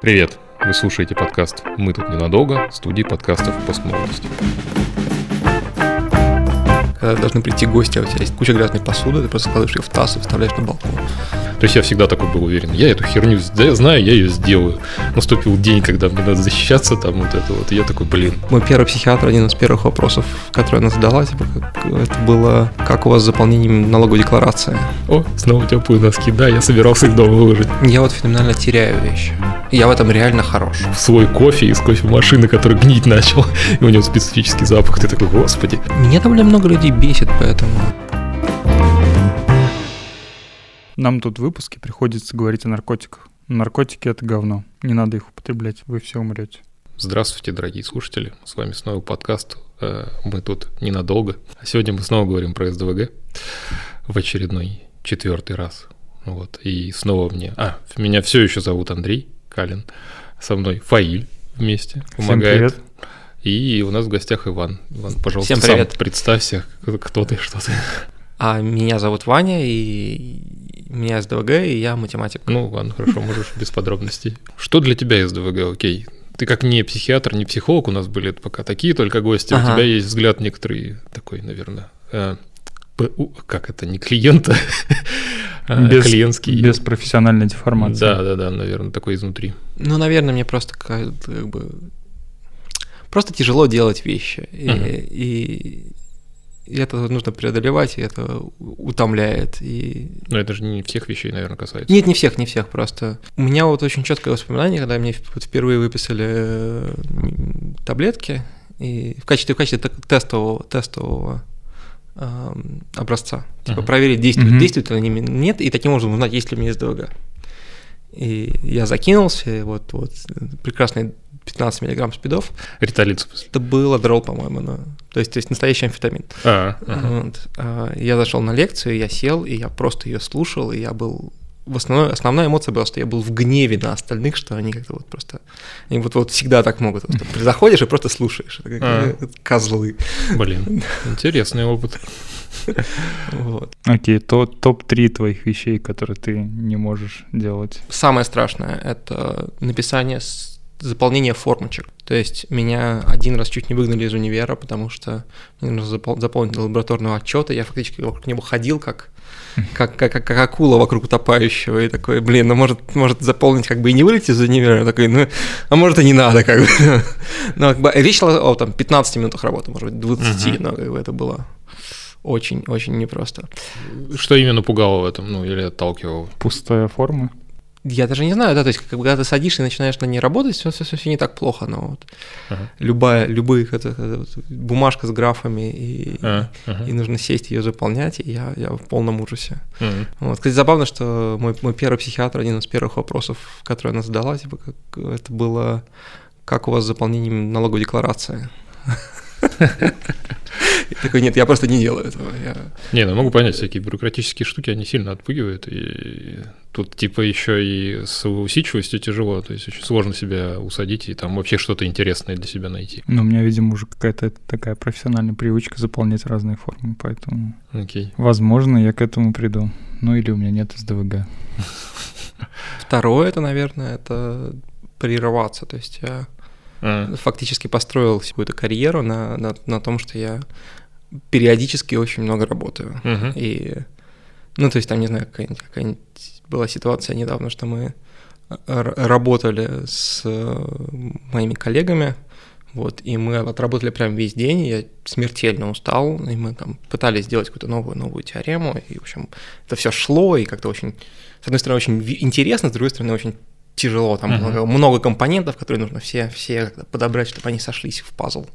Привет! Вы слушаете подкаст «Мы тут ненадолго» студии подкастов «Постмолодость». Когда должны прийти гости, а у тебя есть куча грязной посуды, ты просто складываешь ее в таз и вставляешь на балкон. То есть я всегда такой был уверен, я эту херню знаю, я ее сделаю. Наступил день, когда мне надо защищаться, там вот это вот, и я такой, блин. Мой первый психиатр, один из первых вопросов, который она задала, типа, как, это было, как у вас с заполнением налоговой декларации? О, снова теплые носки, да, я собирался их дома выложить. Я вот феноменально теряю вещи. Я в этом реально хорош. В свой кофе из кофемашины, который гнить начал, и у него специфический запах, ты такой, господи. Меня там много людей бесит, поэтому... Нам тут в выпуске приходится говорить о наркотиках. Наркотики — это говно. Не надо их употреблять, вы все умрете. Здравствуйте, дорогие слушатели. С вами снова подкаст э, «Мы тут ненадолго». А сегодня мы снова говорим про СДВГ в очередной четвертый раз. Вот. И снова мне... А, меня все еще зовут Андрей Калин. Со мной Фаиль вместе помогает. Всем привет. И у нас в гостях Иван. Иван, пожалуйста, Всем сам привет. представься, кто ты, что ты. А меня зовут Ваня, и у меня СДВГ, и я математик. Ну, ладно, хорошо, можешь без подробностей. Что для тебя СДВГ, окей? Ты как не психиатр, не психолог, у нас были пока такие только гости, у Ага. тебя есть взгляд некоторый такой, наверное, э, п- у- как это, не клиента, без, клиентский. без профессиональной деформации. Да, да, да, наверное, такой изнутри. Ну, наверное, мне просто как, как бы просто тяжело делать вещи. И, Мгм. и- и это нужно преодолевать, и это утомляет. И... Но это же не всех вещей, наверное, касается. Нет, не всех, не всех просто. У меня вот очень четкое воспоминание, когда мне вот впервые выписали э, таблетки и в качестве, в качестве те- тестового, тестового образца. Типа Мгм. проверить, действует, действует ли они нет, и таким образом узнать, есть ли у меня СДВГ. И я закинулся, вот, вот прекрасные 15 миллиграмм спидов. Риталиц. Это был адрол, по-моему, ну, то есть, то есть настоящий амфетамин. А, ага. Вот. А, Я зашел на лекцию, я сел, и я просто ее слушал, и я был... В основной, основная эмоция была, что я был в гневе на остальных, что они как-то вот просто... Они вот, вот всегда так могут. Вот, ты заходишь и просто слушаешь. Это как, А. козлы. Блин, интересный опыт. Вот. Окей, то топ-3 твоих вещей, которые ты не можешь делать. Самое страшное — это написание, с- заполнение формочек. То есть меня один раз чуть не выгнали из универа, потому что мне нужно запол- заполнить лабораторного отчета. Я фактически вокруг него ходил как как, как, как, акула вокруг утопающего, и такой, блин, ну может, может заполнить как бы и не вылететь из универа, такой, ну, а может и не надо, как бы. Но как бы речь шла о там 15 минутах работы, может быть, 20, Мгм. но как бы это было очень-очень непросто. Что именно пугало в этом, ну, или отталкивало? Пустая форма. Я даже не знаю, да, то есть, как бы, когда ты садишься и начинаешь на ней работать, все, все, все, не так плохо, но вот Ага. любая, любые, это, это вот бумажка с графами, и, А, ага. и нужно сесть ее заполнять, и я, я в полном ужасе. Мгм. Вот. Кстати, забавно, что мой, мой первый психиатр, один из первых вопросов, который она задала, типа, как, это было, как у вас с заполнением налоговой декларации? Я такой, нет, я просто не делаю этого. Я... Не, ну могу понять, всякие бюрократические штуки, они сильно отпугивают, и тут типа еще и с усидчивостью тяжело, то есть очень сложно себя усадить и там вообще что-то интересное для себя найти. Но у меня, видимо, уже какая-то такая профессиональная привычка заполнять разные формы, поэтому, Окей. возможно, я к этому приду. Ну или у меня нет СДВГ. Второе, это, наверное, это прерываться. То есть я А, фактически построил какую-то карьеру на, на, на том, что я периодически очень много работаю. мгм. И, ну, то есть там, не знаю, какая-нибудь, какая-нибудь была ситуация недавно, что мы р- работали с э, моими коллегами, вот, и мы отработали прям весь день, я смертельно устал, и мы там пытались сделать какую-то новую, новую теорему, и, в общем, это все шло, и как-то очень, с одной стороны, очень интересно, с другой стороны, очень тяжело, там Мгм. много, много компонентов, которые нужно все, все подобрать, чтобы они сошлись в пазл.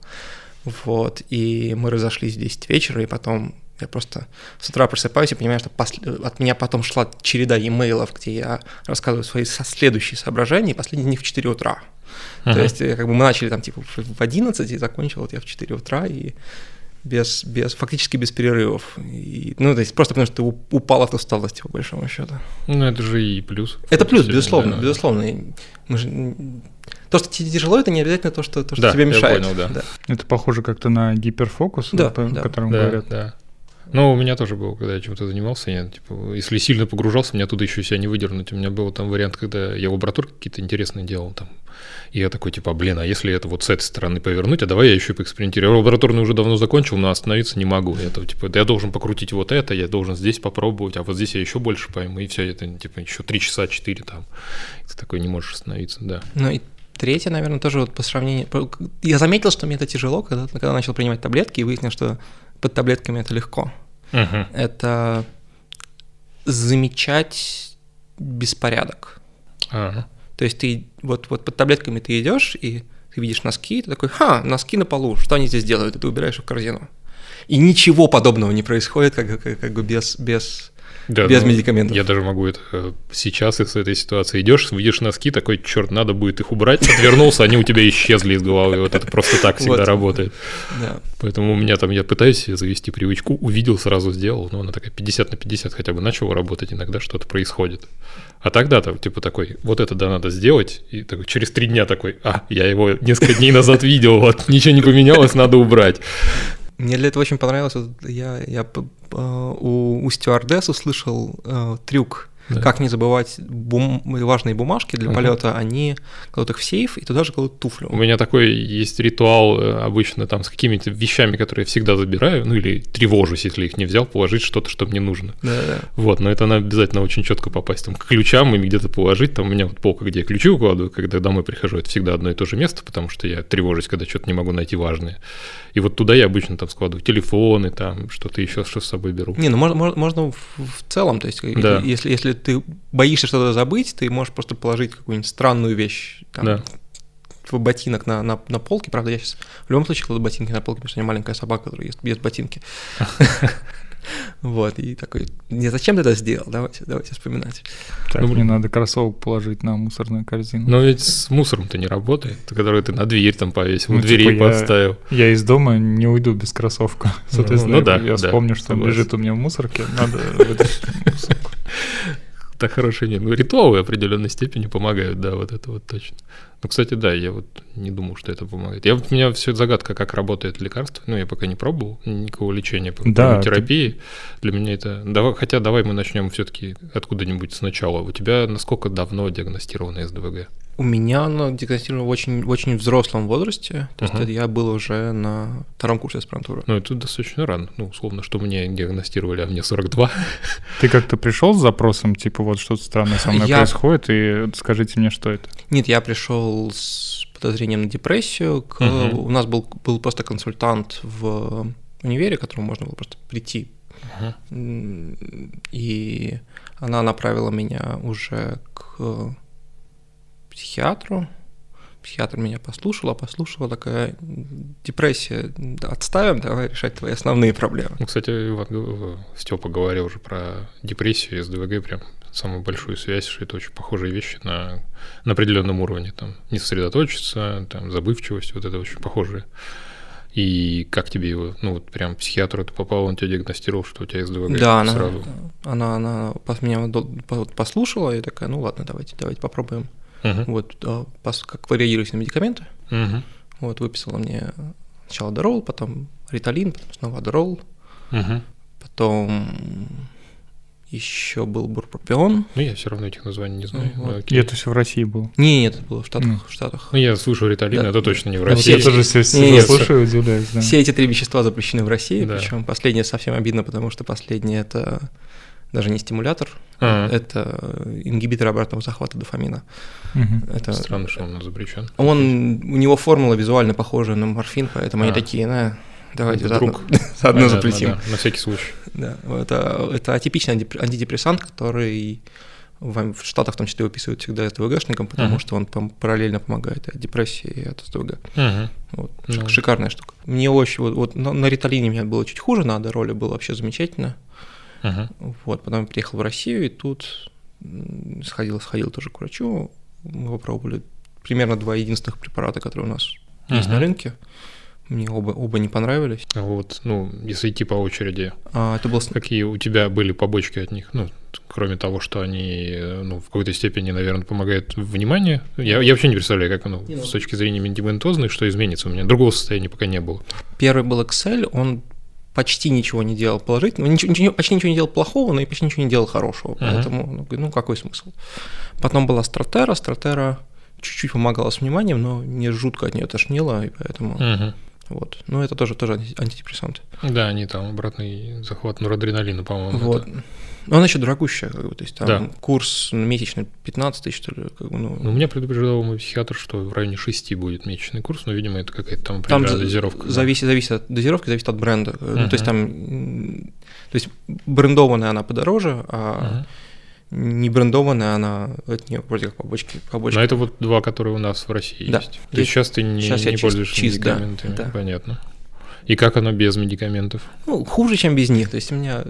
Вот, и мы разошлись в 10 вечера, и потом я просто с утра просыпаюсь и понимаю, что посл- от меня потом шла череда имейлов, где я рассказываю свои со- следующие соображения, и последний них в 4 утра. То Ага. есть, э, как бы мы начали там типа в в 11 и закончил вот я в 4 утра, и без, без, фактически без перерывов. И, ну, то есть просто потому, что ты у- упал от усталости, по большому счету. Ну это же и плюс. Это плюс, Да, безусловно, да. безусловно. Мы же... То, что тебе тяжело, это не обязательно то, что, то, что Да, тебе я мешает. понял, да. Это похоже как-то на гиперфокус, Да, вот, о да. котором Да, говорят. да. Ну, у меня тоже было, когда я чем-то занимался, я, типа, если сильно погружался, мне оттуда еще себя не выдернуть. У меня был там вариант, когда я лаборатории какие-то интересные делал там. И я такой, типа, блин, а если это вот с этой стороны повернуть, а давай я еще поэкспериментирую. Я лабораторную уже давно закончил, но остановиться не могу. Это, типа, я должен покрутить вот это, я должен здесь попробовать, а вот здесь я еще больше пойму, и все, это, типа, еще три часа, четыре там. И ты такой не можешь остановиться, да. Ну и третье, наверное, тоже вот по сравнению... Я заметил, что мне это тяжело, когда, когда начал принимать таблетки, и выяснил, что под таблетками это легко. Угу. Это замечать беспорядок. Ага. То есть ты вот, вот под таблетками ты идешь, и ты видишь носки, ты такой, ха, носки на полу, что они здесь делают? И ты убираешь их в корзину. И ничего подобного не происходит, как, как, как бы без, без Да, без ну, медикаментов. Я даже могу это э, сейчас из этой ситуации идешь, видишь носки, такой, черт, надо будет их убрать, отвернулся, они у тебя исчезли из головы. Вот это просто так всегда Вот. работает. Да. Поэтому у меня там, я пытаюсь завести привычку, увидел, сразу сделал, но она такая 50 на 50 хотя бы начала работать, иногда что-то происходит. А тогда там, типа такой, вот это да надо сделать, и такой, через три дня такой, а, я его несколько дней назад видел, вот, ничего не поменялось, надо убрать. Мне для этого очень понравилось, я, я п- у, у стюардесс услышал э, трюк, Да. как не забывать бум- важные бумажки для Мгм. полета, они кладут их в сейф и туда же кладут туфлю. У меня такой есть ритуал э, обычно там с какими-то вещами, которые я всегда забираю, ну или тревожусь, если их не взял, положить что-то, что мне нужно. Да-да. Вот, но это надо обязательно очень четко попасть там, к ключам и где-то положить. Там у меня вот полка, где я ключи укладываю, когда домой прихожу, это всегда одно и то же место, потому что я тревожусь, когда что-то не могу найти важное. И вот туда я обычно там складываю телефоны, там что-то еще, что с собой беру. Не, ну можно, можно, в целом, то есть Да. если, если ты боишься что-то забыть, ты можешь просто положить какую-нибудь странную вещь, там, Да. в ботинок на, на, на полке, правда, я сейчас в любом случае кладу ботинки на полке, потому что у меня маленькая собака, которая ест, ест ботинки. Вот, и такой, не зачем ты это сделал, давайте, давайте вспоминать. Так, Ну, мне блин. надо кроссовок положить на мусорную корзину. Но ведь с мусором-то не работает, который ты на дверь там повесил, Ну, у дверей типа я- поставил. Я из дома не уйду без кроссовка. Соответственно, ну да, я да, вспомню, что он согласен. лежит у меня в мусорке, надо вытащить мусорку. Так хороший нет. Ну, ритуалы в определенной степени помогают, да, вот это вот точно. Ну, кстати, да, я вот не думал, что это помогает. Я, вот- у меня все загадка, как работает лекарство. Ну, я пока не пробовал никакого лечения, по Да, кроме ты- терапии. Для меня это... Давай, хотя давай мы начнем все-таки откуда-нибудь сначала. У тебя насколько давно диагностировано СДВГ? У меня оно диагностировано в очень, в очень взрослом возрасте, то есть Ага. это я был уже на втором курсе аспирантуры. Ну, это достаточно рано. Ну, условно, что мне диагностировали, а мне 42. Ты как-то пришел с запросом, типа, вот что-то странное со мной Я- происходит, и скажите мне, что это? Нет, я пришел с подозрением на депрессию. к- Мгм. У нас был, был просто консультант в универе, к которому можно было просто прийти. М, И она направила меня уже к психиатру. Психиатр меня послушала, послушала, такая депрессия, отставим, давай решать твои основные проблемы. Ну, кстати, Иван Степа говорил уже про депрессию и СДВГ, прям самую большую связь, что это очень похожие вещи на, на определенном уровне. Там не сосредоточиться, там забывчивость, вот это очень похожие. И как тебе его, ну вот прям психиатру ты попал, он тебя диагностировал, что у тебя СДВГ Да, она, сразу. она, она пос- меня послушала и такая, ну ладно, давайте, давайте попробуем. Мгм. Вот, а, как варьируюсь на медикаменты. Мгм. Вот, выписала мне сначала Адерол, потом Риталин, потом снова Адерол, Мгм. потом еще был Бурпропион. Ну, я все равно этих названий не знаю. Ну, вот. окей. Я то все в России был. Не, нет, это было в Штатах. Мгм. В Штатах. Ну, я слышу Риталин, Да. это точно не в Да, России. я тоже все, Не, нет, слушаю и удивляюсь, да. Все эти три вещества запрещены в России, Да. причем последнее совсем обидно, потому что последнее это даже не стимулятор, А, это ингибитор обратного захвата дофамина. Мгм. Это Странно, что он запрещен. Он, у него формула визуально похожая на морфин, поэтому А. они такие, на, давайте Вдруг. заодно, заодно Понятно, запретим. да, на всякий случай. Да, это, это атипичный антидеп- антидепрессант, который в, в Штатах в том числе выписывают всегда СДВГшникам, потому Мгм. что он пом- параллельно помогает от депрессии, и от СДВГ. Вот. Ну. Шик- Шикарная штука. Мне очень... Вот, вот на, на Риталине мне было чуть хуже, на Адероле было вообще замечательно. Мгм. Вот, потом я приехал в Россию, и тут сходил, сходил тоже к врачу. Мы попробовали примерно два единственных препарата, которые у нас есть на рынке. Мне оба, оба не понравились. А Вот, ну, если идти по очереди, А, это был какие у тебя были побочки от них? Ну, кроме того, что они, э, ну, в какой-то степени, наверное, помогают вниманию. Я, я вообще не представляю, как оно Не, ну- с точки зрения медикаментозной, что изменится. У меня другого состояния пока не было. Первый был Excel, он почти ничего не делал положительного, ничего, ничего, почти ничего не делал плохого, но и почти ничего не делал хорошего. Uh-huh. Поэтому, ну, ну, какой смысл? Потом была Стратера, Стратера чуть-чуть помогала с вниманием, но не жутко от нее тошнило, и поэтому... Uh-huh. Вот. Ну, это тоже, тоже антидепрессанты. Да, они там обратный захват норадреналина, по-моему. Вот. Это... Но она еще дорогущая, как бы, то есть там да. курс месячный 15 тысяч, что ли. Как бы, ну... ну, меня предупреждал мой психиатр, что в районе 6 будет месячный курс, но, видимо, это какая-то там там дозировка. Зависит, да. зависит от дозировки, зависит от бренда. Uh-huh. Ну, то есть там, то есть брендованная она подороже, а uh-huh. не брендованная она от нее вроде как побочки. побочки. Но это вот два, которые у нас в России да. есть. То есть сейчас ты не, сейчас не пользуешься чист, медикаментами, да, понятно. И как оно без медикаментов? Ну, хуже, чем без них. То есть у меня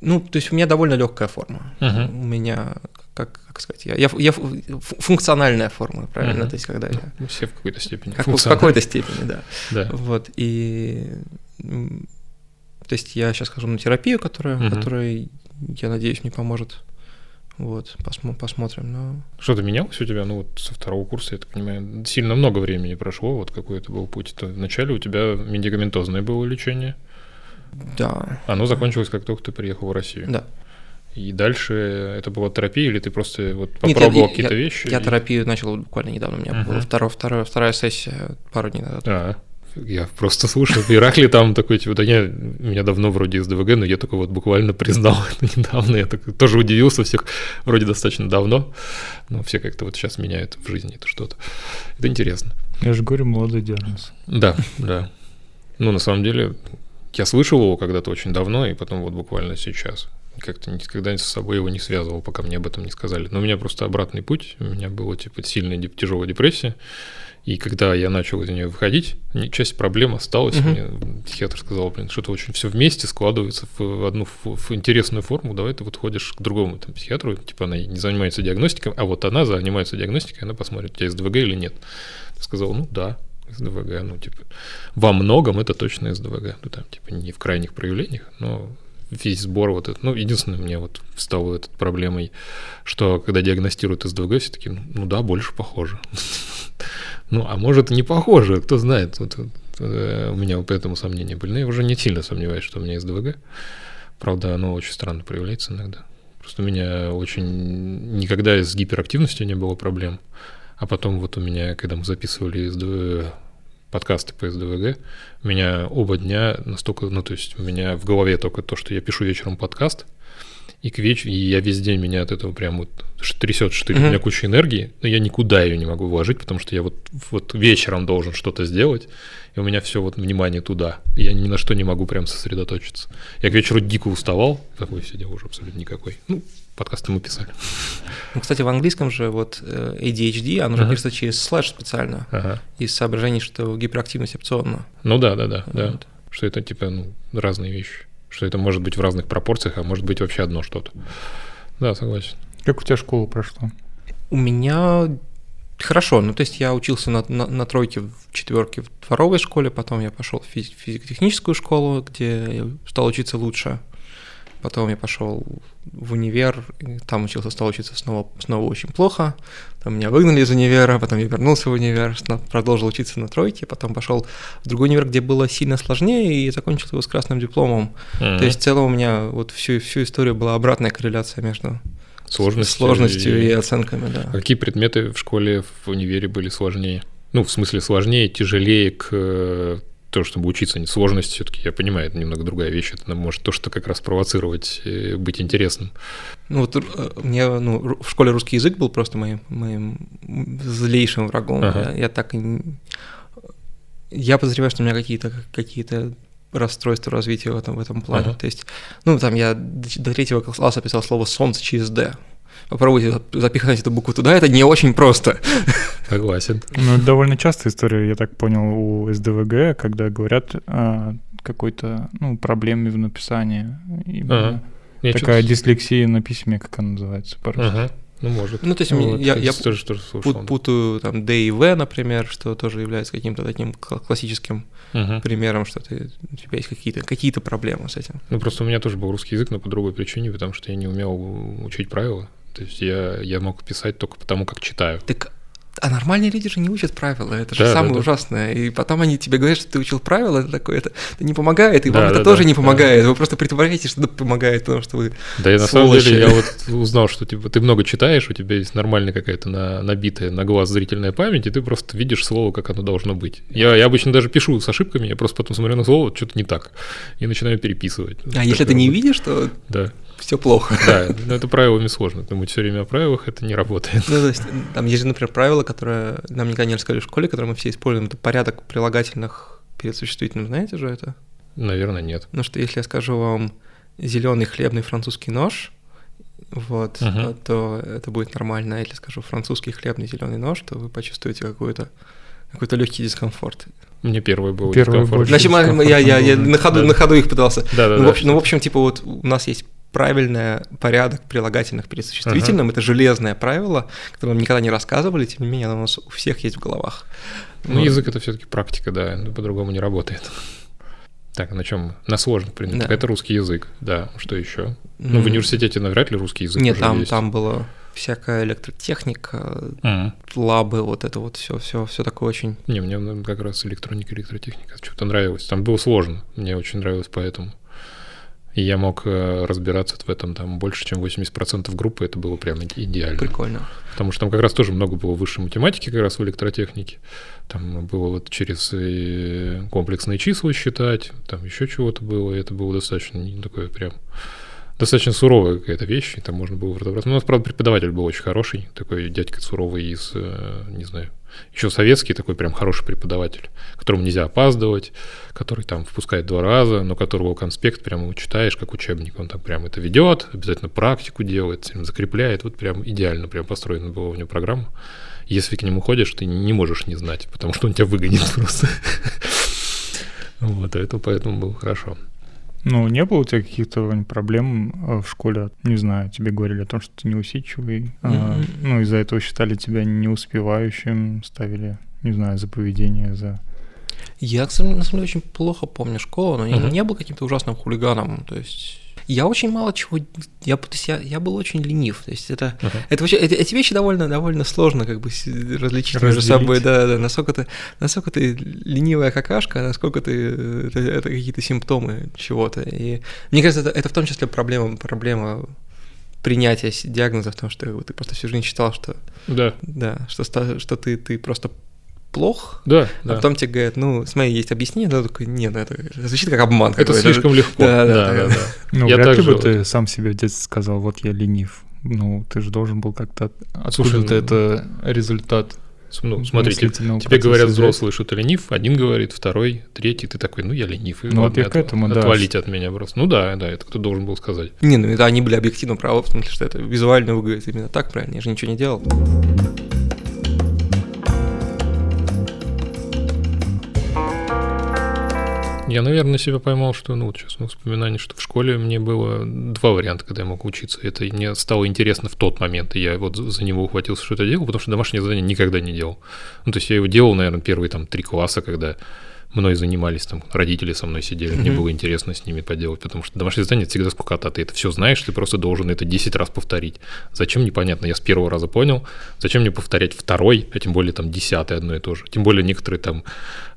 ну, то есть у меня довольно легкая форма. Uh-huh. У меня, как, как сказать, я, я, я функциональная форма, правильно? Uh-huh. То есть когда я... Ну, все в какой-то степени. Как, в какой-то степени, да. да. Вот, и... То есть я сейчас хожу на терапию, которая, uh-huh. которая, я надеюсь, мне поможет. Вот, посмо- посмотрим. Но... Что-то менялось у тебя? Ну, вот со второго курса, я так понимаю, сильно много времени прошло. Вот какой это был путь. То вначале у тебя медикаментозное было лечение. Да. Оно закончилось, как только ты приехал в Россию. Да. И дальше это была терапия, или ты просто вот попробовал какие-то я, вещи? Я и... терапию начал буквально недавно. У меня uh-huh. была вторая, вторая, вторая сессия пару дней назад. А, я просто слушал, Иракли там такой, типа, да я, меня давно вроде из ДВГ, но я только вот буквально признал это недавно. Я так, тоже удивился всех, вроде достаточно давно, но все как-то вот сейчас меняют в жизни это что-то. Это интересно. Я же говорю, молодой диагноз. Да, да. Ну, на самом деле, я слышал его когда-то очень давно, и потом вот буквально сейчас. Как-то никогда с собой его не связывал, пока мне об этом не сказали. Но у меня просто обратный путь. У меня была типа сильная тяжелая депрессия. И когда я начал из нее выходить, часть проблем осталась. Uh-huh. Мне психиатр сказал, блин, что-то очень все вместе складывается в одну в интересную форму. Давай ты вот ходишь к другому там, психиатру, типа она не занимается диагностикой, а вот она занимается диагностикой, она посмотрит, у тебя СДВГ или нет. Я сказал, ну да, СДВГ, ну, типа, во многом это точно СДВГ, ну, там, типа, не в крайних проявлениях, но весь сбор вот этот, ну, единственное, мне вот стало этой проблемой, что когда диагностируют СДВГ, все таки ну да, больше похоже. Ну, а может не похоже, кто знает. Вот, вот, э, у меня поэтому сомнения были. Но я уже не сильно сомневаюсь, что у меня СДВГ. Правда, оно очень странно проявляется иногда. Просто у меня очень... Никогда с гиперактивностью не было проблем. А потом вот у меня, когда мы записывали СДВ, подкасты по СДВГ, у меня оба дня настолько, ну то есть у меня в голове только то, что я пишу вечером подкаст, и к вечеру, и я весь день меня от этого прям вот трясет, что mm-hmm. у меня куча энергии, но я никуда ее не могу вложить, потому что я вот, вот вечером должен что-то сделать, и у меня все вот внимание туда. Я ни на что не могу прям сосредоточиться. Я к вечеру дико уставал, такой сидел уже абсолютно никакой. Ну, подкасты мы писали. Ну, кстати, в английском же вот э, ADHD, оно же пишется через слэш специально, ага. из соображений, что гиперактивность опционна. Ну да, да, да, вот. да. Что это типа ну, разные вещи. Что это может быть в разных пропорциях, а может быть вообще одно что-то. Да, согласен. Как у тебя школа прошла? У меня хорошо. Ну, то есть я учился на, на, на тройке в четверке в дворовой школе, потом я пошел в физико-техническую школу, где я стал учиться лучше. Потом я пошел в универ, там учился, стал учиться снова, снова очень плохо. Там меня выгнали из универа, потом я вернулся в универ, продолжил учиться на тройке, потом пошел в другой универ, где было сильно сложнее, и закончил его с красным дипломом. Mm-hmm. То есть в целом у меня вот всю, всю историю была обратная корреляция между сложностью, сложностью и... и оценками. Да. А какие предметы в школе, в универе были сложнее? Ну, в смысле, сложнее, тяжелее к то, чтобы учиться, не сложность все-таки, я понимаю, это немного другая вещь, это может то, что как раз провоцировать, э, быть интересным. Ну вот э, мне ну, в школе русский язык был просто моим, моим злейшим врагом. Ага. Я, я так и... Я подозреваю, что у меня какие-то какие-то расстройства развития в этом, в этом плане. Ага. То есть, ну, там я до третьего класса писал слово «солнце» через «д» попробуйте запихать эту букву туда, это не очень просто. Согласен. Ну, это довольно частая история, я так понял, у СДВГ, когда говорят о какой-то ну, проблеме в написании. Ага. Такая дислексия на письме, как она называется по-русски. Ага. Ну, может. Ну, то есть вот, я, я тоже, тоже слушал, путаю там D и V, например, что тоже является каким-то таким классическим угу. примером, что ты, у тебя есть какие-то какие проблемы с этим. Ну, просто у меня тоже был русский язык, но по другой причине, потому что я не умел учить правила. То есть я, я мог писать только потому, как читаю. Так А нормальные люди же не учат правила, это же Да, самое да, да. ужасное. И потом они тебе говорят, что ты учил правила, это такое, это, это не помогает, и Да, вам это да, тоже да, не да. помогает. Вы просто притворяетесь, что это помогает, потому что вы Да и на самом деле я вот узнал, что типа, ты много читаешь, у тебя есть нормальная какая-то на, набитая на глаз зрительная память, и ты просто видишь слово, как оно должно быть. Я, я обычно даже пишу с ошибками, я просто потом смотрю на слово, что-то не так, и начинаю переписывать. А если ты не видишь, то Да, все плохо. да, но это правилами сложно. Думать все время о правилах, это не работает. Ну, то есть, там есть же, например, правило, которое нам никогда не рассказали в школе, которое мы все используем, это порядок прилагательных перед существительным, знаете же это? Наверное, нет. Ну что если я скажу вам зеленый хлебный французский нож, вот, э, то это будет нормально. А если скажу французский хлебный зеленый нож, то вы почувствуете какой-то какой-то легкий дискомфорт. Мне первый был Первый дискомфорт. Значит, я, я, я на, ходу, Да. на ходу их пытался. Да, да, ну, да. в общем, ну, в общем, типа вот у нас есть правильный порядок прилагательных перед существительным. Это железное правило, которое нам никогда не рассказывали, тем не менее, оно у нас у всех есть в головах. Ну, Вот. язык это все-таки практика, да, ну, по-другому не работает. Так, на чем? На сложных предметах. Да. Это русский язык, да. Что еще? Ну, в университете навряд ли русский язык Нет, там, есть. там было всякая электротехника, Мгм. лабы, вот это вот все, все, все такое очень. Не, мне ну, как раз электроника, электротехника что-то нравилось. Там было сложно, мне очень нравилось поэтому. И я мог э, разбираться в этом там больше, чем 80% группы, это было прям иде- идеально. Прикольно. Потому что там как раз тоже много было высшей математики как раз в электротехнике. Там было вот через э, комплексные числа считать, там еще чего-то было, и это было достаточно не такое прям достаточно суровая какая-то вещь, и там можно было разобраться. Ну, у нас, правда, преподаватель был очень хороший, такой дядька суровый из, э, не знаю, еще советский такой прям хороший преподаватель, которому нельзя опаздывать, который там впускает два раза, но которого конспект прямо читаешь, как учебник, он там прям это ведет, обязательно практику делает, закрепляет, вот прям идеально прям построена была у него программа. Если к нему ходишь, ты не можешь не знать, потому что он тебя выгонит просто. Вот, это поэтому было хорошо. Ну, не было у тебя каких-то проблем э, в школе? Не знаю, тебе говорили о том, что ты неусидчивый. а, Мгм. ну, из-за этого считали тебя неуспевающим, ставили, не знаю, за поведение, за... Я, на самом деле, очень плохо помню школу, но я Мгм. не был каким-то ужасным хулиганом. То есть я очень мало чего. Я, то есть я, я был очень ленив. То есть это, Ага. это вообще эти, эти вещи довольно, довольно сложно как бы различить между Разделить. собой. Да, да, насколько ты, насколько ты ленивая какашка, насколько ты это, это какие-то симптомы чего-то. И мне кажется, это, это в том числе проблема, проблема принятия диагноза в том, что ты просто всю жизнь считал, что Да, да, что, что ты, ты просто плох, да, а да. потом тебе говорят, ну, смотри, есть объяснение, да, такой, нет, ну это звучит как обман. Это какой-то. слишком легко. Да, да, Да, да. да, да. Ну, Я вряд ли бы ты сам себе в детстве сказал, вот я ленив. Ну, ты же должен был как-то... Слушай, Откуда-то ну- это результат Ну, смотрите, тебе говорят взрослые, что ты ленив, один говорит, второй, третий, ты такой, ну я ленив. и Ну, вот я к этому, да. Отвалите от меня просто. Ну да, да, это кто должен был сказать. Не, ну это они были объективно правы, в смысле, что это визуально выглядит именно так, правильно, я же ничего не делал. Я, наверное, себя поймал, что, ну, вот сейчас воспоминание, что в школе мне было два варианта, когда я мог учиться. Это мне стало интересно в тот момент, и я вот за него ухватился, что это делал, потому что домашнее задание никогда не делал. Ну, то есть я его делал, наверное, первые там три класса, когда мной занимались, там, родители со мной сидели, мне было интересно с ними поделать, потому что домашнее задание это всегда скукота, ты это все знаешь, ты просто должен это 10 раз повторить. Зачем, непонятно, я с первого раза понял, зачем мне повторять второй, а тем более там десятый одно и то же. Тем более некоторые там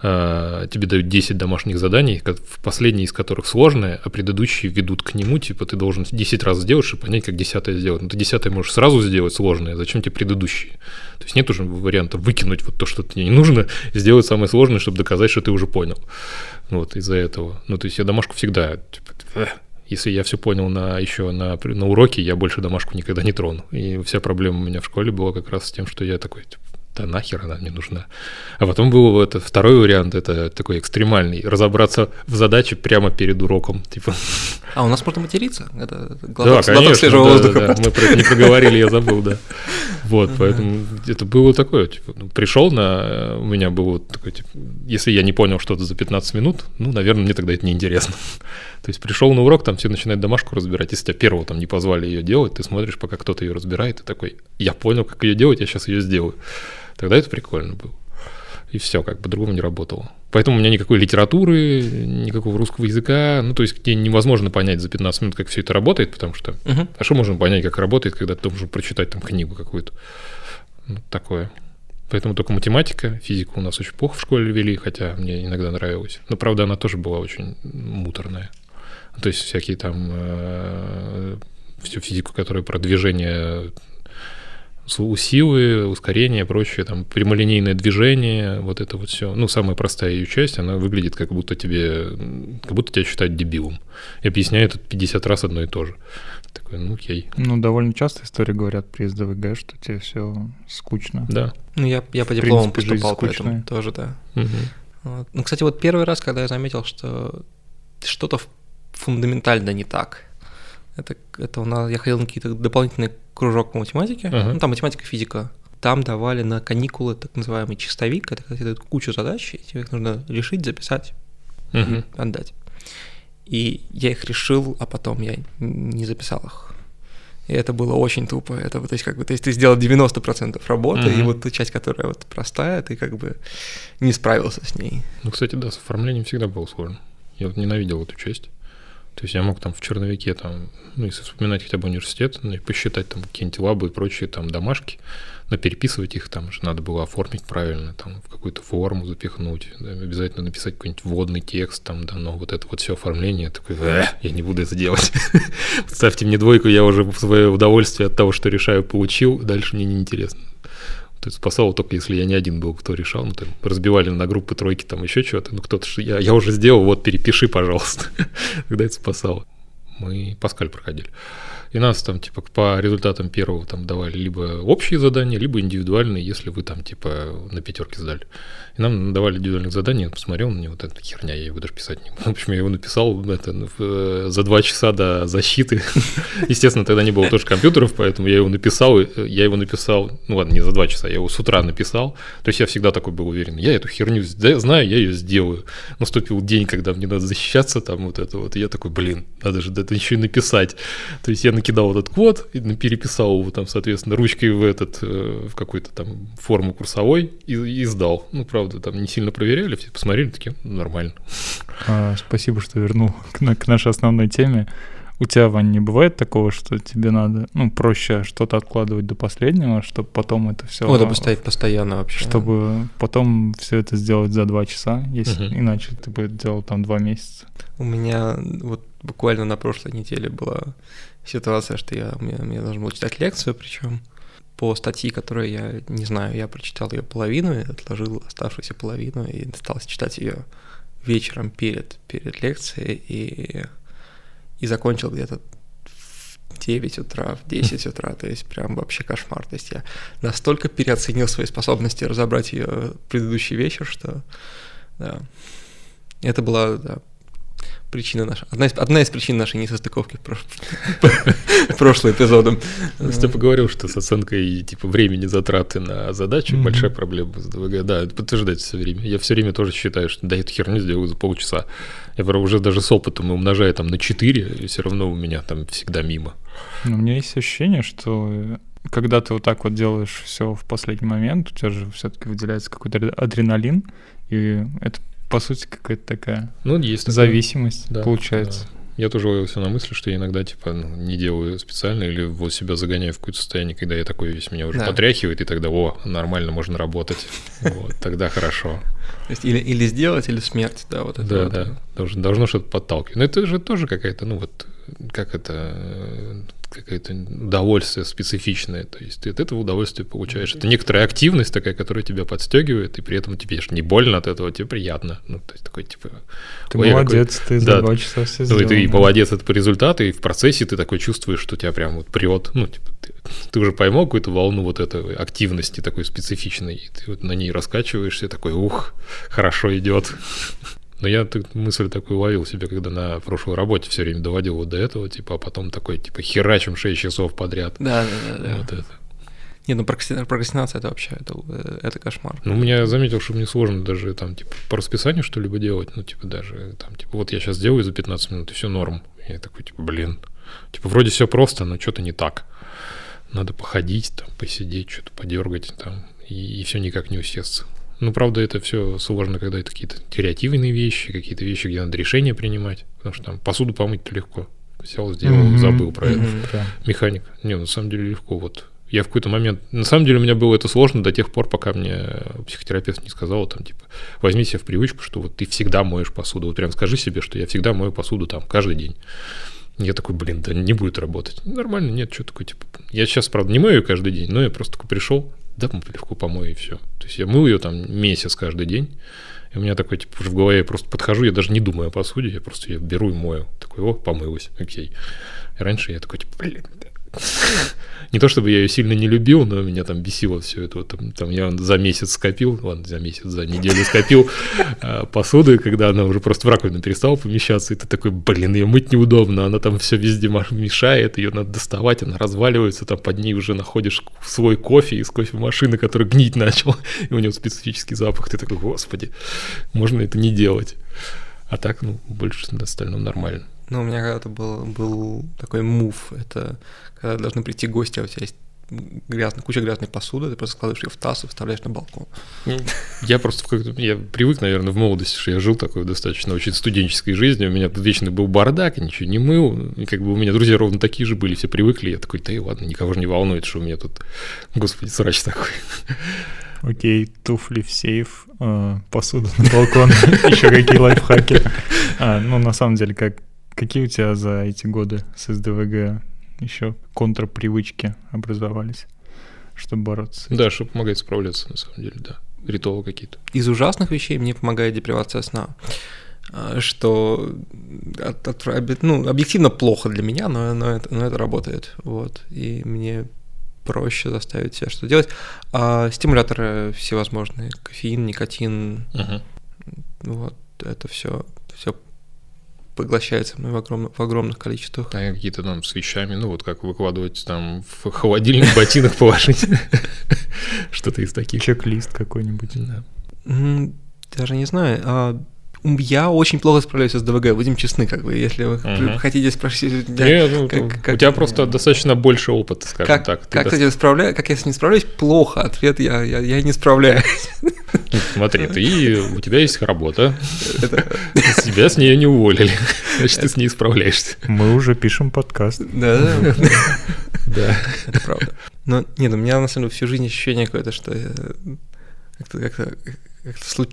э, тебе дают 10 домашних заданий, в последние из которых сложное, а предыдущие ведут к нему, типа ты должен 10 раз сделать, чтобы понять, как десятое сделать. Ну ты десятое можешь сразу сделать сложное, зачем тебе предыдущие? То есть нет уже варианта выкинуть вот то, что тебе не нужно, сделать самое сложное, чтобы доказать, что ты уже понял. Вот из-за этого. Ну то есть я домашку всегда, типа, «Эх». если я все понял на еще на, на уроке, я больше домашку никогда не трону. И вся проблема у меня в школе была как раз с тем, что я такой, типа, да нахер она мне нужна. А потом был это второй вариант, это такой экстремальный, разобраться в задаче прямо перед уроком, типа. А у нас можно материться? Это глоток, Да, конечно, свежего да, воздуха. да, да. мы про это не проговорили, я забыл, да. Вот, поэтому это было такое, типа, ну, пришел на, у меня было такое, типа, если я не понял что-то за 15 минут, ну, наверное, мне тогда это неинтересно. То есть пришел на урок, там все начинают домашку разбирать, если тебя первого там не позвали ее делать, ты смотришь, пока кто-то ее разбирает, и такой, я понял, как ее делать, я сейчас ее сделаю. Тогда это прикольно было. И все, как по-другому не работало. Поэтому у меня никакой литературы, никакого русского языка, ну, то есть где невозможно понять за 15 минут, как все это работает, потому что Мгм. а что можно понять, как работает, когда ты должен прочитать там книгу какую-то? Ну, такое. Поэтому только математика, физику у нас очень плохо в школе вели, хотя мне иногда нравилось. Но, правда, она тоже была очень муторная. То есть всякие там э, всю физику, которая про движение силы, ускорение, прочее, там, прямолинейное движение, вот это вот все. Ну, самая простая ее часть, она выглядит как будто тебе, как будто тебя считают дебилом. И объясняют это 50 раз одно и то же. Такой, ну окей. Ну, довольно часто истории говорят при СДВГ, что тебе все скучно. Да. Ну, я, я по диплому поступал, поэтому тоже, да. Угу. Вот. Ну, кстати, вот первый раз, когда я заметил, что что-то фундаментально не так, это, это у нас, я ходил на какие-то дополнительные кружок по математике, uh-huh. ну там математика, физика. Там давали на каникулы так называемый чистовик, это когда дают кучу задач, и тебе их нужно решить, записать uh-huh. и отдать. И я их решил, а потом я не записал их. И это было очень тупо. Это, то есть, как бы, то есть ты сделал 90% работы, uh-huh. и вот ту часть, которая вот простая, ты как бы не справился с ней. Ну, кстати, да, с оформлением всегда было сложно. Я вот ненавидел эту часть. То есть я мог там в черновике, там, ну, если вспоминать хотя бы университет, ну, и посчитать там какие-нибудь лабы и прочие там домашки, но переписывать их там же надо было оформить правильно, там, в какую-то форму запихнуть, да, обязательно написать какой-нибудь вводный текст, там, да, но вот это вот все оформление, такой, э, я не буду это делать. Ставьте мне двойку, я уже свое удовольствие от того, что решаю, получил, дальше мне неинтересно. То есть спасало только если я не один был, кто решал. Ну, там, разбивали на группы тройки, там еще что-то. Ну, кто-то я, я уже сделал, вот перепиши, пожалуйста. Тогда это спасало. Мы Паскаль проходили. И нас там, типа, по результатам первого там давали либо общие задания, либо индивидуальные, если вы там, типа, на пятерке сдали. И нам давали индивидуальные задания, я посмотрел на него, вот эта херня, я его даже писать не буду. В общем, я его написал это, э, за два часа до защиты. Естественно, тогда не было тоже компьютеров, поэтому я его написал, я его написал, ну ладно, не за два часа, я его с утра написал. То есть я всегда такой был уверен, я эту херню знаю, я ее сделаю. Наступил день, когда мне надо защищаться, там вот это вот, и я такой, блин, надо же это еще и написать. То есть я накидал этот код, переписал его там, соответственно, ручкой в этот, э, в какую-то там форму курсовой и, и сдал. Ну, правда, правда, там не сильно проверяли, все посмотрели, такие, нормально. А, спасибо, что вернул к, к нашей основной теме. У тебя, Вань, не бывает такого, что тебе надо, ну, проще что-то откладывать до последнего, чтобы потом это все... Ну, это поставить постоянно вообще. Чтобы потом все это сделать за два часа, если угу. иначе ты бы делал там два месяца. У меня вот буквально на прошлой неделе была ситуация, что я, мне, мне должен был читать лекцию, причем по статье, которую я не знаю, я прочитал ее половину, отложил оставшуюся половину и стал читать ее вечером перед, перед лекцией и, и закончил где-то в 9 утра, в 10 утра, то есть прям вообще кошмар. То есть я настолько переоценил свои способности разобрать ее предыдущий вечер, что да, это была да, причина наша. Одна из, одна из причин нашей несостыковки в прошлый эпизодом. Степа говорил, что с оценкой типа времени затраты на задачу большая проблема с ДВГ. Да, это подтверждается все время. Я все время тоже считаю, что да, эту херню сделаю за полчаса. Я уже даже с опытом умножаю там на 4, и все равно у меня там всегда мимо. Но у меня есть ощущение, что когда ты вот так вот делаешь все в последний момент, у тебя же все-таки выделяется какой-то адреналин, и это по сути, какая-то такая ну, есть зависимость да, получается. Да. Я тоже ловился на мысли, что я иногда, типа, ну, не делаю специально или вот себя загоняю в какое-то состояние, когда я такой весь меня уже да. потряхивает, и тогда, о, нормально, можно работать. Вот, тогда хорошо. То есть или, или сделать, или смерть, да, вот это. Да, да, должно, должно что-то подталкивать. Но это же тоже какая-то, ну вот, как это, какое-то удовольствие специфичное. То есть ты от этого удовольствие получаешь. Это некоторая активность такая, которая тебя подстегивает, и при этом тебе не больно от этого, тебе приятно. Ну, то есть такой типа... Ты молодец, какой... ты за да, два часа все сделал. Ну, и ты молодец, это по результату, и в процессе ты такой чувствуешь, что тебя прям вот прет. Ну, типа, ты, ты уже поймал какую-то волну вот этой активности такой специфичной, и ты вот на ней раскачиваешься, такой, ух, хорошо идет. Но я мысль такую ловил себе, когда на прошлой работе все время доводил вот до этого, типа, а потом такой, типа, херачим 6 часов подряд. Да, да, да. да. Вот это. Не, ну прокрастинация это вообще, это, это кошмар. Ну, меня заметил, что мне сложно даже там, типа, по расписанию что-либо делать, ну, типа, даже там, типа, вот я сейчас делаю за 15 минут, и все норм. Я такой, типа, блин, типа, вроде все просто, но что-то не так. Надо походить, там, посидеть, что-то подергать, там, и, и все никак не усесться. Ну, правда, это все сложно, когда это какие-то креативные вещи, какие-то вещи, где надо решения принимать, потому что там посуду помыть легко. Взял, сделал, mm-hmm. забыл про mm-hmm. это. Да. Механик. Не, на самом деле легко. Вот Я в какой-то момент... На самом деле у меня было это сложно до тех пор, пока мне психотерапевт не сказал, там, типа, возьми себе в привычку, что вот ты всегда моешь посуду. Вот прям скажи себе, что я всегда мою посуду там каждый день. Я такой, блин, да не будет работать. Нормально, нет, что такое, типа... Я сейчас, правда, не мою каждый день, но я просто такой пришел, да, легко помою и все. То есть я мыл ее там месяц каждый день, и у меня такой, типа, в голове я просто подхожу, я даже не думаю о посуде, я просто ее беру и мою. Такой, о, помылась, окей. И раньше я такой, типа, блин, не то чтобы я ее сильно не любил, но меня там бесило все это. Там, там я за месяц скопил, ладно, за месяц, за неделю скопил э, посуды, когда она уже просто в раковину перестала помещаться, и ты такой, блин, ее мыть неудобно, она там все везде мешает, ее надо доставать, она разваливается, там под ней уже находишь свой кофе из кофемашины, который гнить начал, и у него специфический запах, ты такой, господи, можно это не делать. А так, ну, больше на остальном нормально. Ну, у меня когда-то был, был такой мув, это когда должны прийти гости, а у тебя есть грязная, куча грязной посуды, ты просто складываешь ее в таз и вставляешь на балкон. Ну, я просто я привык, наверное, в молодости, что я жил такой достаточно очень студенческой жизнью, у меня вечно был бардак, я ничего не мыл, и как бы у меня друзья ровно такие же были, все привыкли, я такой, да и ладно, никого же не волнует, что у меня тут, господи, срач такой. Окей, туфли в сейф, э, посуду на балкон, еще какие лайфхаки. А, ну, на самом деле, как, какие у тебя за эти годы с СДВГ еще контрпривычки образовались, чтобы бороться. Да, чтобы помогать справляться, на самом деле, да. Ритуалы какие-то. Из ужасных вещей мне помогает депривация сна а, что от, от, ну, объективно плохо для меня, но, но, это, но это работает. Вот. И мне проще заставить себя что делать. А стимуляторы всевозможные, кофеин, никотин, uh-huh. вот это все, все поглощается мной в, огромных, в огромных количествах. А какие-то там с вещами, ну вот как выкладывать там в холодильник ботинок положить. Что-то из таких. Чек-лист какой-нибудь. Даже не знаю. Я очень плохо справляюсь с ДВГ, будем честны, как бы, если вы угу. хотите спросить... Меня, ну, как, как, у тебя просто достаточно больше опыта, скажем как, так. Как, кстати, справляю, как я с ним справляюсь? Плохо. Ответ я, я, я не справляюсь. Ну, смотри, ты, у тебя есть работа, тебя с нее не уволили, значит, ты с ней справляешься. Мы уже пишем подкаст. Да, да. Да. Это правда. Но нет, у меня на самом деле всю жизнь ощущение какое-то, что как-то как как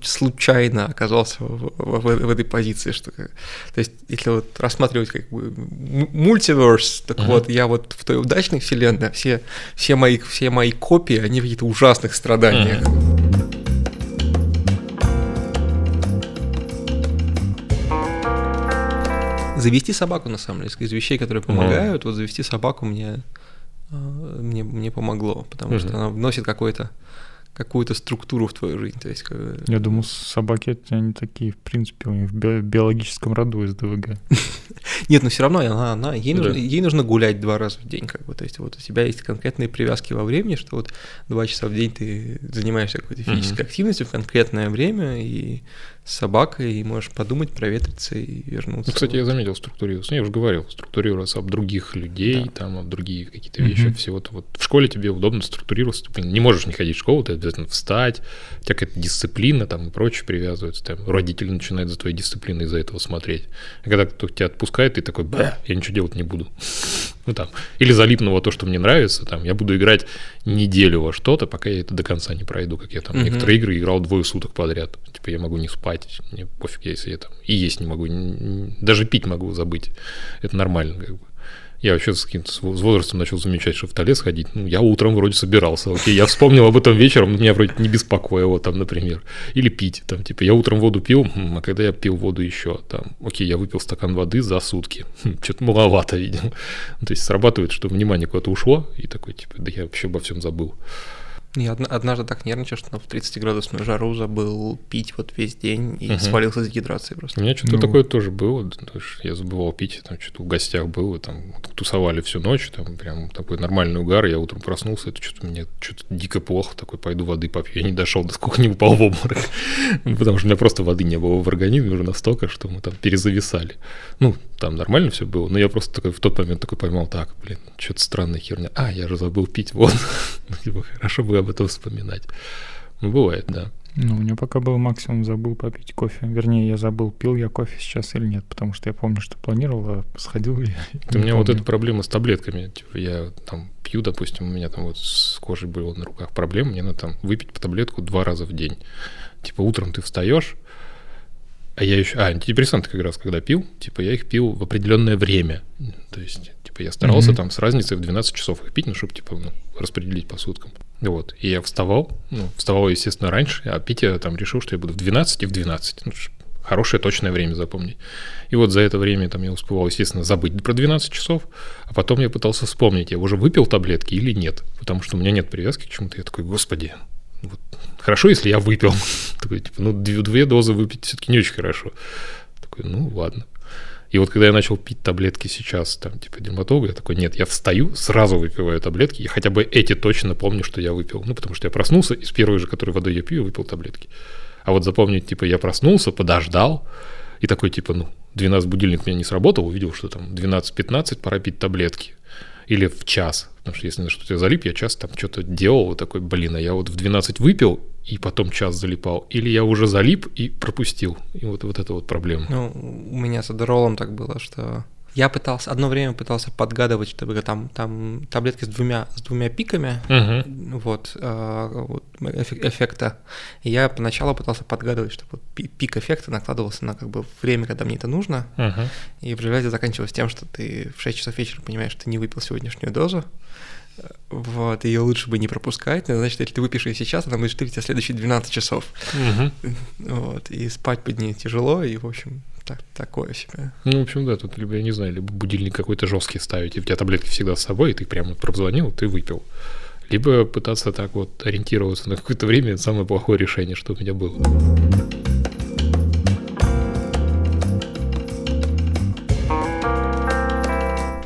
случайно оказался в, в, в, в этой позиции, что то есть если вот рассматривать как бы мультиверс, так uh-huh. вот я вот в той удачной вселенной, все все мои все мои копии, они в каких-то ужасных страданиях. Uh-huh. Завести собаку, на самом деле, из вещей, которые помогают, uh-huh. вот завести собаку мне, а, мне, мне помогло, потому uh-huh. что она вносит какой-то какую-то структуру в твою жизнь. То есть, как... Я думаю, собаки они такие, в принципе, у них в биологическом роду из ДВГ. Нет, но все равно она, она ей, нужно, ей нужно гулять два раза в день, как бы. То есть, вот у тебя есть конкретные привязки во времени, что вот два часа в день ты занимаешься какой-то физической активностью в конкретное время, и с собакой, и можешь подумать, проветриться и вернуться. Ну, кстати, я заметил структурироваться. Ну, я уже говорил, структурироваться об других людей, да. там, об другие какие-то вещи, mm всего-то. Вот в школе тебе удобно структурироваться, ты не можешь не ходить в школу, ты обязательно встать, у тебя какая-то дисциплина там и прочее привязывается, там, родители начинают за твоей дисциплиной из-за этого смотреть. А когда кто тебя отпускает, ты такой, бля, я ничего делать не буду. Ну там, или залипнуло то, что мне нравится, там, я буду играть неделю во что-то, пока я это до конца не пройду, как я там mm некоторые игры играл двое суток подряд. Типа я могу не спать, мне пофиг, если я там и есть не могу, даже пить могу забыть. Это нормально, как бы. Я вообще с, с возрастом начал замечать, что в туалет сходить. Ну, я утром вроде собирался, окей, я вспомнил об этом вечером, меня вроде не беспокоило там, например. Или пить, там, типа, я утром воду пил, а когда я пил воду еще, там, окей, я выпил стакан воды за сутки. Хм, Что-то маловато, видимо. То есть срабатывает, что внимание куда-то ушло, и такой, типа, да я вообще обо всем забыл. Я однажды так нервничал, что в 30-градусную жару забыл пить вот весь день и угу. свалился с гидрацией просто. У меня что-то ну... такое тоже было. Я забывал пить, там что-то в гостях был, и там тусовали всю ночь, там прям такой нормальный угар. Я утром проснулся, это что-то мне что-то дико плохо, такой пойду воды попью. Я не дошел до сколько не упал в обморок. Потому что у меня просто воды не было в организме уже настолько, что мы там перезависали. Ну, там нормально все было, но я просто такой в тот момент такой поймал, так, блин, что-то странная херня. А, я же забыл пить воду. Ну, типа, хорошо бы об этом вспоминать. Ну, бывает, да. Ну, у меня пока был максимум забыл попить кофе. Вернее, я забыл, пил я кофе сейчас или нет, потому что я помню, что планировал, а сходил ли. У меня вот эта проблема с таблетками. Типа, я там пью, допустим, у меня там вот с кожей было на руках проблем, мне надо там выпить по таблетку два раза в день. Типа утром ты встаешь, а я еще... А, антидепрессанты как раз когда пил, типа я их пил в определенное время. То есть, типа я старался mm-hmm. там с разницей в 12 часов их пить, ну, чтобы, типа, ну, распределить по суткам. Вот. И я вставал, ну, вставал, естественно, раньше, а пить я там решил, что я буду в 12 и в 12. Ну, хорошее точное время запомнить. И вот за это время там я успевал, естественно, забыть про 12 часов, а потом я пытался вспомнить, я уже выпил таблетки или нет, потому что у меня нет привязки к чему-то. Я такой, господи, вот, хорошо, если я выпил. такой, типа, ну, две, две дозы выпить все-таки не очень хорошо. Такой, ну, ладно. И вот когда я начал пить таблетки сейчас, там, типа, дерматолога, я такой, нет, я встаю, сразу выпиваю таблетки, и хотя бы эти точно помню, что я выпил. Ну, потому что я проснулся, и с первой же, которой водой я пью, выпил таблетки. А вот запомнить, типа, я проснулся, подождал, и такой, типа, ну, 12 будильник меня не сработал, увидел, что там 12-15, пора пить таблетки. Или в час. Потому что если на что-то залип, я час там что-то делал, такой, блин, а я вот в 12 выпил, и потом час залипал. Или я уже залип и пропустил. И вот, вот это вот проблема. Ну, у меня с адеролом так было, что я пытался, одно время пытался подгадывать, чтобы там, там таблетки с двумя, с двумя пиками, uh-huh. вот, э, вот эффекта. И я поначалу пытался подгадывать, чтобы пик эффекта накладывался на как бы время, когда мне это нужно. Uh-huh. И в результате заканчивалось тем, что ты в 6 часов вечера понимаешь, что ты не выпил сегодняшнюю дозу. Вот, ее лучше бы не пропускать. Значит, если ты выпьешь ее сейчас, она будет штырить тебя следующие 12 часов. Uh-huh. Вот, и спать под ней тяжело, и, в общем, так, такое себе. Ну, в общем, да, тут либо, я не знаю, либо будильник какой-то жесткий ставить, и у тебя таблетки всегда с собой, и ты прямо прозвонил, ты выпил. Либо пытаться так вот ориентироваться на какое-то время, это самое плохое решение, что у меня было.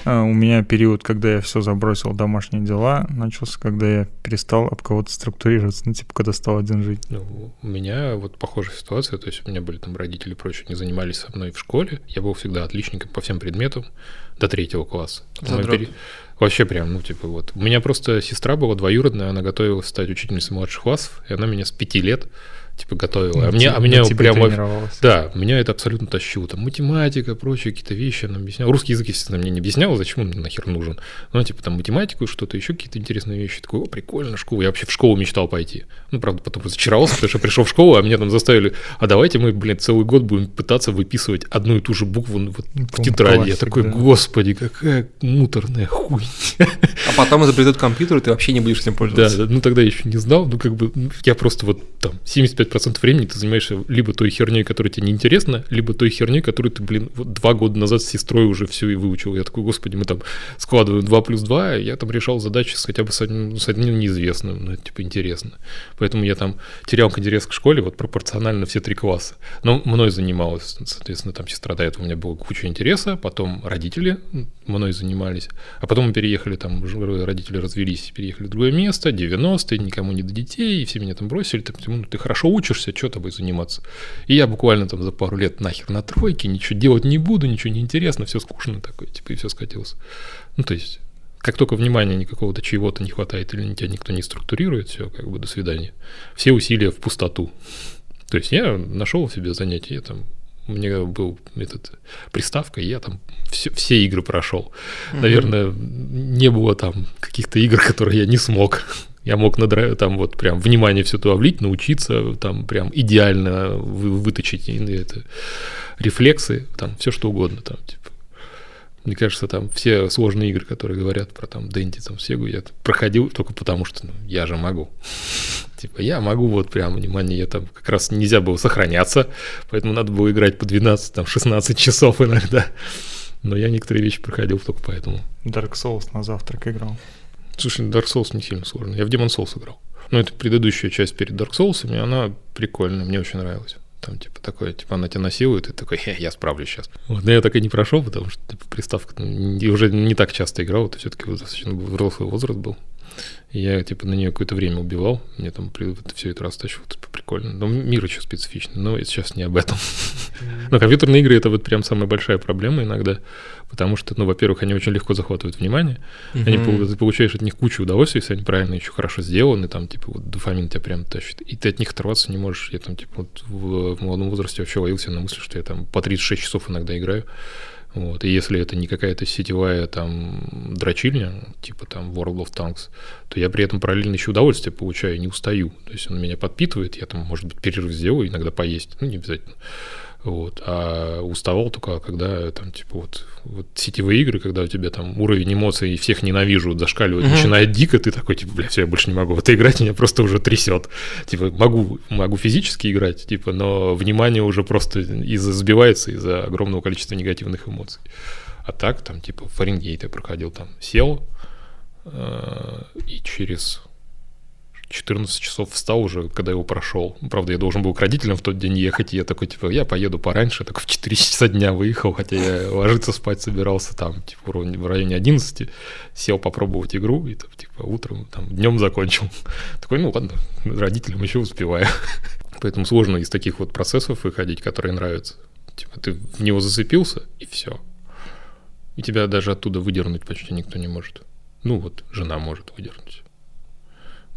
У меня период, когда я все забросил домашние дела, начался, когда я перестал об кого-то структурироваться, ну, типа, когда стал один жить. Ну, у меня вот похожая ситуация, то есть у меня были там родители и прочее, не занимались со мной в школе, я был всегда отличником по всем предметам до третьего класса. Пере... Вообще прям, ну, типа, вот. У меня просто сестра была двоюродная, она готовилась стать учительницей младших классов, и она меня с пяти лет типа готовила. Ну, а мне, а меня прямо... Да, меня это абсолютно тащило. Там математика, прочие какие-то вещи она объясняла. Русский язык, естественно, мне не объясняла, зачем он мне нахер нужен. Ну, типа там математику, что-то еще, какие-то интересные вещи. Такой, о, прикольно, школа. Я вообще в школу мечтал пойти. Ну, правда, потом разочаровался, потому что пришел в школу, а меня там заставили, а давайте мы, блин, целый год будем пытаться выписывать одну и ту же букву вот, в тетради. Классик, Я такой, да. господи, какая муторная хуйня. А потом изобретут компьютер, и ты вообще не будешь этим пользоваться. Да, ну тогда я еще не знал, ну как бы я просто вот там 75 95% времени ты занимаешься либо той херней, которая тебе неинтересна, либо той херней, которую ты, блин, вот два года назад с сестрой уже все и выучил. Я такой, господи, мы там складываем 2 плюс 2, я там решал задачи с, хотя бы с одним, с одним неизвестным, ну, это типа интересно. Поэтому я там терял интерес к школе вот пропорционально все три класса. Но мной занималась, соответственно, там сестра до этого у меня была куча интереса, потом родители мной занимались, а потом мы переехали, там родители развелись, переехали в другое место, 90-е, никому не до детей, и все меня там бросили, ты, ну, ты хорошо учишься, что тобой заниматься. И я буквально там за пару лет нахер на тройке, ничего делать не буду, ничего не интересно, все скучно такое, типа, и все скатилось. Ну, то есть, как только внимания никакого-то чего-то не хватает или тебя никто не структурирует, все, как бы до свидания. Все усилия в пустоту. То есть я нашел в себе занятие, я там у меня был этот приставка, и я там все, все игры прошел. Наверное, не было там каких-то игр, которые я не смог. Я мог надрать, там вот прям внимание все туда влить, научиться там прям идеально вы, выточить это, рефлексы, там все что угодно там, типа. Мне кажется, там все сложные игры, которые говорят про там Дэнди, там Сегу, я проходил только потому, что ну, я же могу. Типа, я могу вот прям, внимание, я там как раз нельзя было сохраняться, поэтому надо было играть по 12, там 16 часов иногда. Но я некоторые вещи проходил только поэтому. Dark Souls на завтрак играл. Слушай, Dark Souls не сильно сложно. Я в Demon Souls играл. Но это предыдущая часть перед Dark Souls, и она прикольная, мне очень нравилась. Там, типа, такое, типа, она тебя насилует, и ты такой, я справлюсь сейчас. Вот, но я так и не прошел, потому что, типа, приставка уже не так часто играл, это все-таки достаточно взрослый возраст был. Я, типа, на нее какое-то время убивал. Мне там все это растащило, типа, прикольно. Но мир еще специфичный, но сейчас не об этом. Но компьютерные игры — это вот прям самая большая проблема иногда, потому что, ну, во-первых, они очень легко захватывают внимание. Они, ты получаешь от них кучу удовольствия, если они правильно еще хорошо сделаны, там, типа, вот дофамин тебя прям тащит. И ты от них оторваться не можешь. Я там, типа, вот в, в молодом возрасте вообще ловился на мысли, что я там по 36 часов иногда играю Вот. И если это не какая-то сетевая там дрочильня, типа там World of Tanks, то я при этом параллельно еще удовольствие получаю, не устаю. То есть он меня подпитывает, я там, может быть, перерыв сделаю, иногда поесть, ну, не обязательно. Вот. А уставал только, когда там, типа, вот, вот сетевые игры, когда у тебя там уровень эмоций всех ненавижу, зашкаливает, mm-hmm. начинает дико, ты такой, типа, бля, все, я больше не могу в это играть, меня просто уже трясет. Типа, могу, могу физически играть, типа, но внимание уже просто из-за сбивается из-за огромного количества негативных эмоций. А так, там, типа, Фаренгейт я проходил, там, сел, э, и через 14 часов встал уже, когда его прошел. Правда, я должен был к родителям в тот день ехать, и я такой, типа, я поеду пораньше, так в 4 часа дня выехал, хотя я ложиться спать собирался там, типа, в районе 11, сел попробовать игру, и, там, типа, утром, там, днем закончил. Такой, ну ладно, родителям еще успеваю. Поэтому сложно из таких вот процессов выходить, которые нравятся. Типа, ты в него зацепился, и все. И тебя даже оттуда выдернуть почти никто не может. Ну вот, жена может выдернуть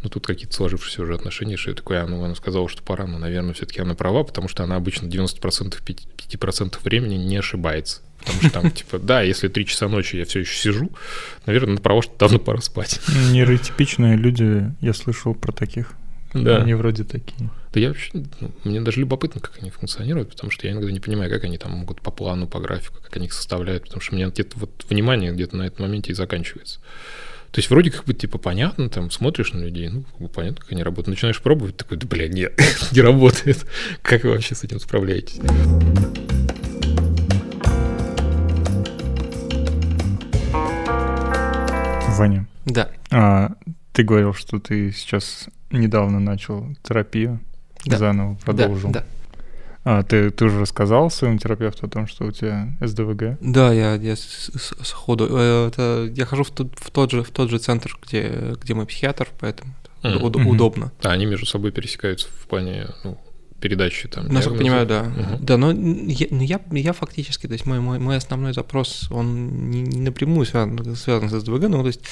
ну, тут какие-то сложившиеся уже отношения, что я такой, а, ну, она сказала, что пора, но, наверное, все-таки она права, потому что она обычно 90% 5% времени не ошибается. Потому что там, типа, да, если 3 часа ночи я все еще сижу, наверное, права, что давно пора спать. Нейротипичные люди, я слышал про таких. Да. Они вроде такие. Да я вообще, ну, мне даже любопытно, как они функционируют, потому что я иногда не понимаю, как они там могут по плану, по графику, как они их составляют, потому что у меня где-то вот внимание где-то на этом моменте и заканчивается. То есть вроде как бы типа понятно, там смотришь на людей, ну, как бы понятно, как они работают. Начинаешь пробовать, такой, да, бля, нет, не работает. Как вы вообще с этим справляетесь? Ваня. Да. А, ты говорил, что ты сейчас недавно начал терапию, да. заново продолжил. Да, да. А, ты, ты уже рассказал своему терапевту о том, что у тебя СДВГ? Да, я, я сходу. Э, это, я хожу в тот, в тот же в тот же центр, где, где мой психиатр, поэтому mm. уд- mm-hmm. удобно. Да, они между собой пересекаются в плане ну, передачи там. Насколько понимаю, да. Угу. Да, но я, но я, я фактически, то есть мой, мой, мой основной запрос, он не, не напрямую связан, связан с СДВГ, но то есть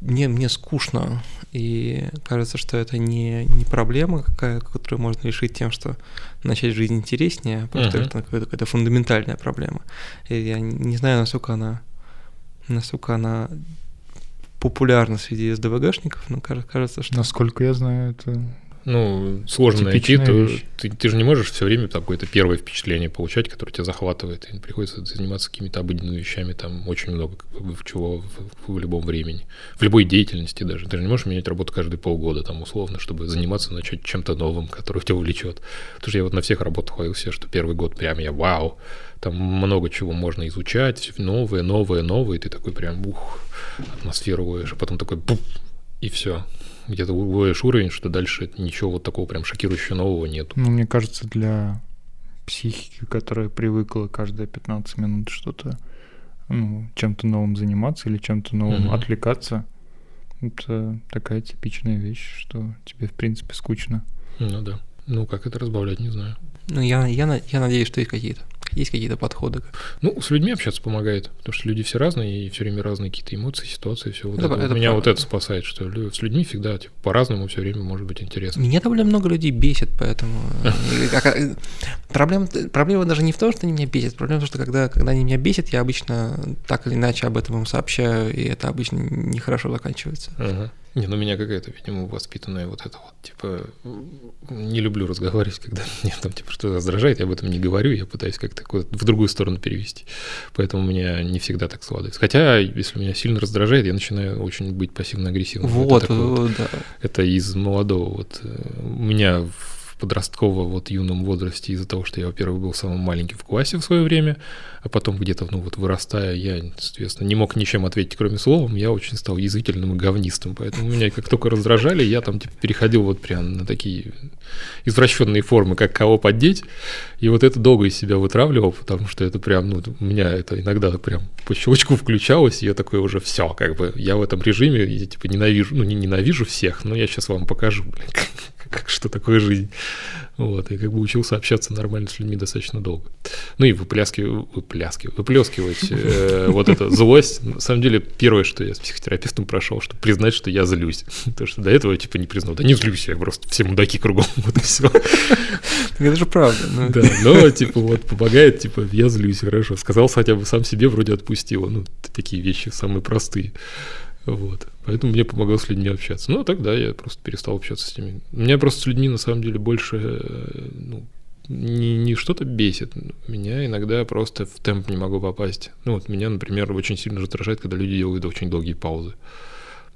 мне, мне скучно, и кажется, что это не, не проблема, какая, которую можно решить тем, что начать жизнь интереснее, просто uh-huh. это какая-то, какая-то фундаментальная проблема. И я не знаю, насколько она, насколько она популярна среди СДВГшников, но кажется, что... Насколько я знаю, это ну, сложно найти, то ты, ты же не можешь все время там какое-то первое впечатление получать, которое тебя захватывает, и приходится заниматься какими-то обыденными вещами, там очень много чего в, в любом времени, в любой деятельности даже. Ты же не можешь менять работу каждые полгода, там, условно, чтобы заниматься, начать чем-то новым, который тебя увлечет. Потому что я вот на всех работах хвалил все, что первый год прям я вау, там много чего можно изучать, новое, новое, новое, и ты такой прям, ух, атмосферу ловишь, а потом такой, буп, и все где-то выводишь уровень, что дальше ничего вот такого прям шокирующего нового нет. Ну, мне кажется, для психики, которая привыкла каждые 15 минут что-то, ну, чем-то новым заниматься или чем-то новым угу. отвлекаться, это такая типичная вещь, что тебе, в принципе, скучно. Ну да. Ну, как это разбавлять, не знаю. Ну, я, я, я надеюсь, что есть какие-то. Есть какие-то подходы? Ну, с людьми общаться помогает, потому что люди все разные, и все время разные какие-то эмоции, ситуации, все вот это. это. это Меня правда. вот это спасает, что с людьми всегда типа, по-разному все время может быть интересно. Меня довольно много людей бесит, поэтому... Э, проблема, проблема даже не в том, что они меня бесят, проблема в том, что когда, когда они меня бесят, я обычно так или иначе об этом им сообщаю, и это обычно нехорошо заканчивается. Ага. Не, ну меня какая-то, видимо, воспитанная вот это вот, типа, не люблю разговаривать, когда меня там, типа, что раздражает, я об этом не говорю, я пытаюсь как-то в другую сторону перевести. Поэтому у меня не всегда так складывается. Хотя, если меня сильно раздражает, я начинаю очень быть пассивно-агрессивным. Вот, это, вот, да. Это из молодого. Вот э, у меня в подростковом вот юном возрасте из-за того, что я, во-первых, был самым маленьким в классе в свое время, а потом где-то, ну вот вырастая, я, соответственно, не мог ничем ответить, кроме словом, я очень стал язвительным и говнистым, поэтому меня как только раздражали, я там типа переходил вот прям на такие извращенные формы, как кого поддеть, и вот это долго из себя вытравливал, потому что это прям, ну, у меня это иногда прям по щелчку включалось, и я такой уже все, как бы, я в этом режиме, я типа ненавижу, ну не ненавижу всех, но я сейчас вам покажу, блин, как, что такое жизнь. Вот, и как бы учился общаться нормально с людьми достаточно долго. Ну и выпляскивать, выпляскивать, выплескивать э, вот эту злость. На самом деле, первое, что я с психотерапевтом прошел, чтобы признать, что я злюсь. Потому что до этого я типа не признал. Да не злюсь, я просто все мудаки кругом, вот и все. Это же правда. Да, но типа вот помогает, типа я злюсь, хорошо. Сказал хотя бы сам себе, вроде отпустил. Ну, такие вещи самые простые. Вот. Поэтому мне помогал с людьми общаться. Ну, а тогда я просто перестал общаться с ними. Меня просто с людьми на самом деле больше э, ну, не, не что-то бесит. Меня иногда просто в темп не могу попасть. Ну, вот меня, например, очень сильно раздражает, когда люди делают очень долгие паузы.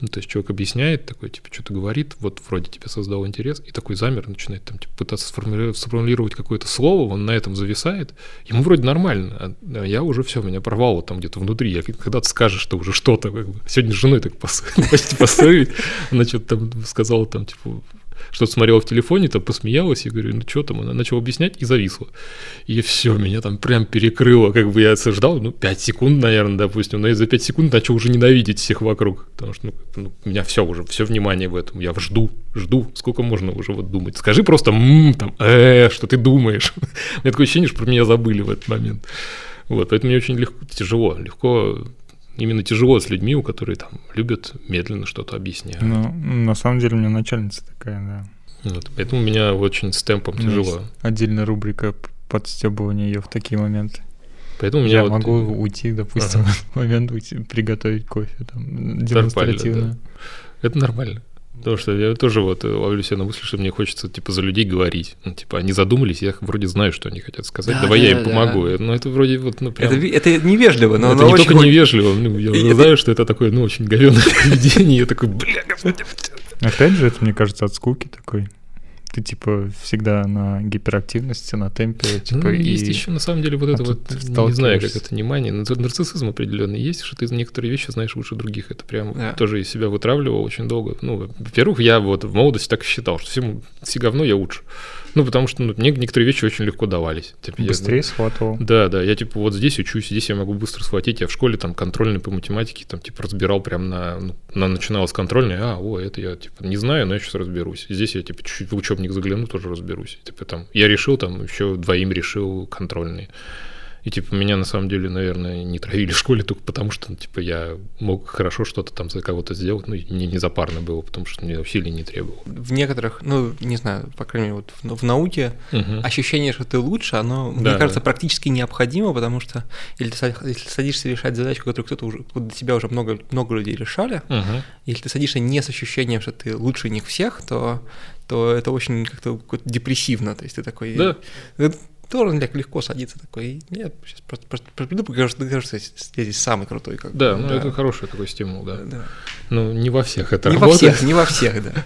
Ну, то есть человек объясняет, такой, типа, что-то говорит, вот вроде тебе создал интерес, и такой замер начинает там, типа, пытаться сформулировать, сформулировать какое-то слово, он на этом зависает, ему вроде нормально, а я уже все, меня порвало там где-то внутри, я когда ты скажешь, что уже что-то, как бы, сегодня с женой так поссорились, она что-то там сказала, там, типа, что-то смотрела в телефоне, там посмеялась, и говорю, ну что там, она начала объяснять и зависла. И все, меня там прям перекрыло, как бы я ждал, ну, 5 секунд, наверное, допустим, но я за 5 секунд начал уже ненавидеть всех вокруг, потому что, ну, ну у меня все уже, все внимание в этом, я жду, жду, сколько можно уже вот думать. Скажи просто, м-м, там, э, что ты думаешь. У меня такое ощущение, что про меня забыли в этот момент. Вот, поэтому мне очень легко, тяжело, легко именно тяжело с людьми, у которых там любят медленно что-то объяснять. Ну, на самом деле у меня начальница такая, да. Вот, поэтому у меня очень с темпом тяжело. Отдельная рубрика подстебывания ее в такие моменты. Поэтому я вот... могу уйти, допустим, ага. в момент уйти, приготовить кофе там демонстративно. Да. Это нормально. Потому что я тоже вот ловлю себя на мысли, что мне хочется, типа, за людей говорить. Ну, типа, они задумались, я вроде знаю, что они хотят сказать. Да, Давай да, я им да. помогу. Но ну, это вроде вот, ну, прям... Это, это невежливо, но Это не только очень... невежливо. Ну, я это... знаю, что это такое, ну, очень говенное поведение. Я такой, бля, господи. Опять же, это, мне кажется, от скуки такой ты типа всегда на гиперактивности, на темпе, типа. Ну, и... есть еще на самом деле вот а это вот, не знаю, как это внимание, нарциссизм определенный есть, что ты некоторые вещи знаешь лучше других. Это прям да. тоже из себя вытравливал очень долго. Ну, во-первых, я вот в молодости так и считал, что всем все говно я лучше. Ну, потому что ну, мне некоторые вещи очень легко давались. Типа, Быстрее я, схватывал. Да, да. Я типа вот здесь учусь, здесь я могу быстро схватить. Я в школе там контрольный по математике там типа разбирал прям на, ну, на начинал с контрольной, а, о, это я типа не знаю, но я сейчас разберусь. Здесь я типа чуть-чуть в учебник загляну, тоже разберусь. Типа там я решил там еще двоим решил контрольные. И, типа, меня на самом деле, наверное, не травили в школе только потому, что, типа, я мог хорошо что-то там за кого-то сделать, ну, мне не запарно было, потому что мне усилий не требовало. В некоторых, ну, не знаю, по крайней мере, вот в, в науке угу. ощущение, что ты лучше, оно, да, мне кажется, да. практически необходимо, потому что если ты, если садишься решать задачу, которую кто-то уже, до тебя уже много, много людей решали, угу. если ты садишься не с ощущением, что ты лучше них всех, то то это очень как-то депрессивно, то есть ты такой... Да. Так легко садится такой, нет, сейчас просто, просто приду, покажу, что кажется, я здесь самый крутой. Как да, ну да. это хороший такой стимул, да. да. Ну, не во всех это не работает. Во всех, не во всех, да.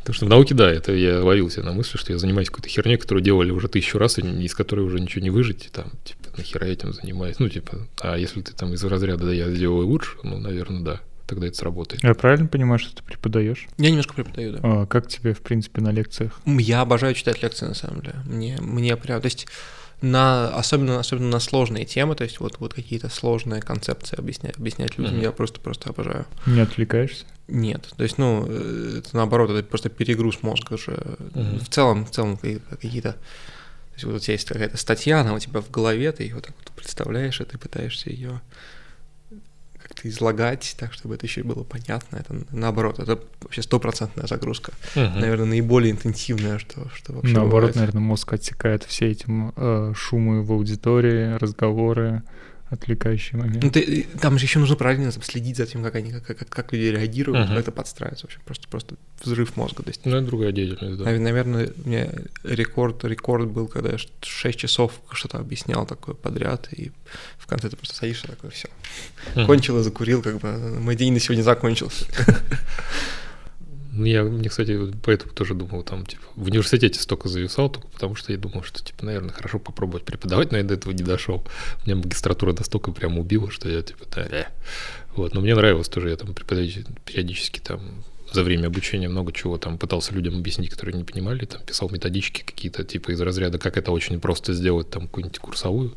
Потому что в науке, да, это я ловился на мысли, что я занимаюсь какой-то херней, которую делали уже тысячу раз, и из которой уже ничего не выжить, и там, типа, нахера этим занимаюсь. Ну, типа, а если ты там из разряда, да, я сделаю лучше, ну, наверное, да тогда это сработает. Я правильно понимаю, что ты преподаешь? Я немножко преподаю, да. А, как тебе, в принципе, на лекциях? Я обожаю читать лекции, на самом деле. Мне, мне прям, то есть на, особенно, особенно на сложные темы, то есть вот, вот какие-то сложные концепции объяснять, объяснять людям, mm-hmm. я просто-просто обожаю. Не отвлекаешься? Нет, то есть, ну, это наоборот, это просто перегруз мозга же. Mm-hmm. В целом, в целом какие-то... То есть вот у тебя есть какая-то статья, она у тебя в голове, ты ее вот так вот представляешь, и ты пытаешься ее как-то излагать так, чтобы это еще и было понятно. Это наоборот, это вообще стопроцентная загрузка. Угу. Наверное, наиболее интенсивная, что, что вообще Наоборот, бывает. наверное, мозг отсекает все эти э, шумы в аудитории, разговоры, отвлекающие моменты. Ну, ты, там же еще нужно правильно следить за тем, как они, как, как, как люди реагируют, uh-huh. как это подстраивается вообще. Просто, просто взрыв мозга. То есть, ну, это другая деятельность, да. Наверное, у меня рекорд, рекорд был, когда я 6 часов что-то объяснял такое подряд, и в конце ты просто садишься такой, все. Uh-huh. Кончил и закурил, как бы мой день на сегодня закончился. Ну, я, мне, кстати, поэтому тоже думал, там, типа, в университете столько зависал, только потому что я думал, что, типа, наверное, хорошо попробовать преподавать, но я до этого не дошел. Меня магистратура настолько прям убила, что я, типа, да, да. Вот, но мне нравилось тоже, я там преподаватель периодически там за время обучения много чего там пытался людям объяснить, которые не понимали, там писал методички какие-то, типа, из разряда, как это очень просто сделать, там, какую-нибудь курсовую.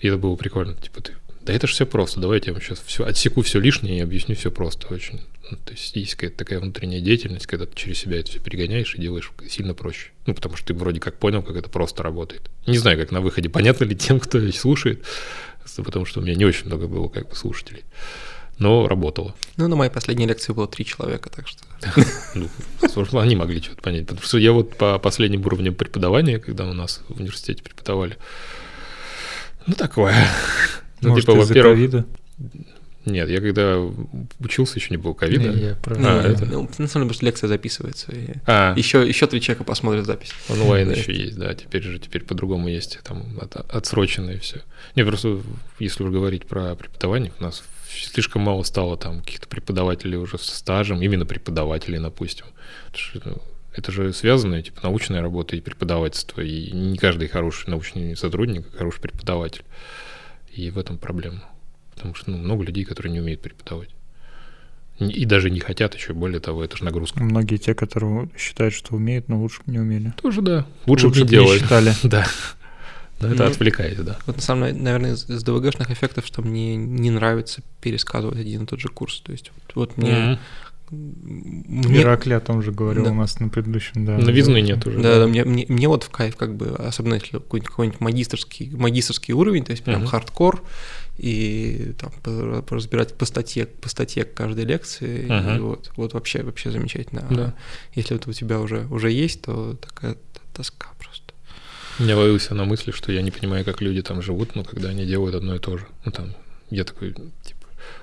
И это было прикольно, типа, ты Да это же все просто. Давайте я вам сейчас все отсеку все лишнее и объясню все просто очень. Ну, то есть есть какая-то такая внутренняя деятельность, когда ты через себя это все перегоняешь и делаешь сильно проще. Ну, потому что ты вроде как понял, как это просто работает. Не знаю, как на выходе, понятно ли тем, кто слушает, потому что у меня не очень много было как бы слушателей. Но работало. Ну, на моей последней лекции было три человека, так что... Ну, они могли что-то понять. Потому что я вот по последним уровням преподавания, когда у нас в университете преподавали, ну, такое. Ну, типа, во-первых... Нет, я когда учился, еще не было ковида. Не, я про... а, это... ну, на самом деле, просто лекция записывается. И а. еще, еще три человека посмотрят запись. Онлайн еще есть, да. Теперь же теперь по-другому есть. Там от, отсрочено и все. Не, просто если уже говорить про преподавание, у нас слишком мало стало там каких-то преподавателей уже со стажем, именно преподавателей, допустим. Ну, это же связано, типа, научная работа и преподавательство, и не каждый хороший научный сотрудник, а хороший преподаватель. И в этом проблема. Потому что ну, много людей, которые не умеют преподавать. И даже не хотят еще, более того, это же нагрузка. Многие те, которые считают, что умеют, но лучше бы не умели. Тоже да. Лучше, лучше бы не делали. считали. да. Но это ну, отвлекает, да. Вот на самом деле, наверное, из, из ДВГшных эффектов, что мне не нравится пересказывать один и тот же курс. То есть вот, вот мне mm-hmm. Мне... Иракли о том же говорил да. у нас на предыдущем, да. Новизны нет уже. Да, да, мне, мне, мне вот в кайф, как бы, особенно если какой-нибудь, какой-нибудь магистрский, магистрский уровень, то есть прям uh-huh. хардкор, и там разбирать по статье, по статье каждой лекции, uh-huh. и вот, вот вообще, вообще замечательно. Да. А если это у тебя уже, уже есть, то такая тоска просто. Я ловился на мысли, что я не понимаю, как люди там живут, но когда они делают одно и то же. Ну там, я такой,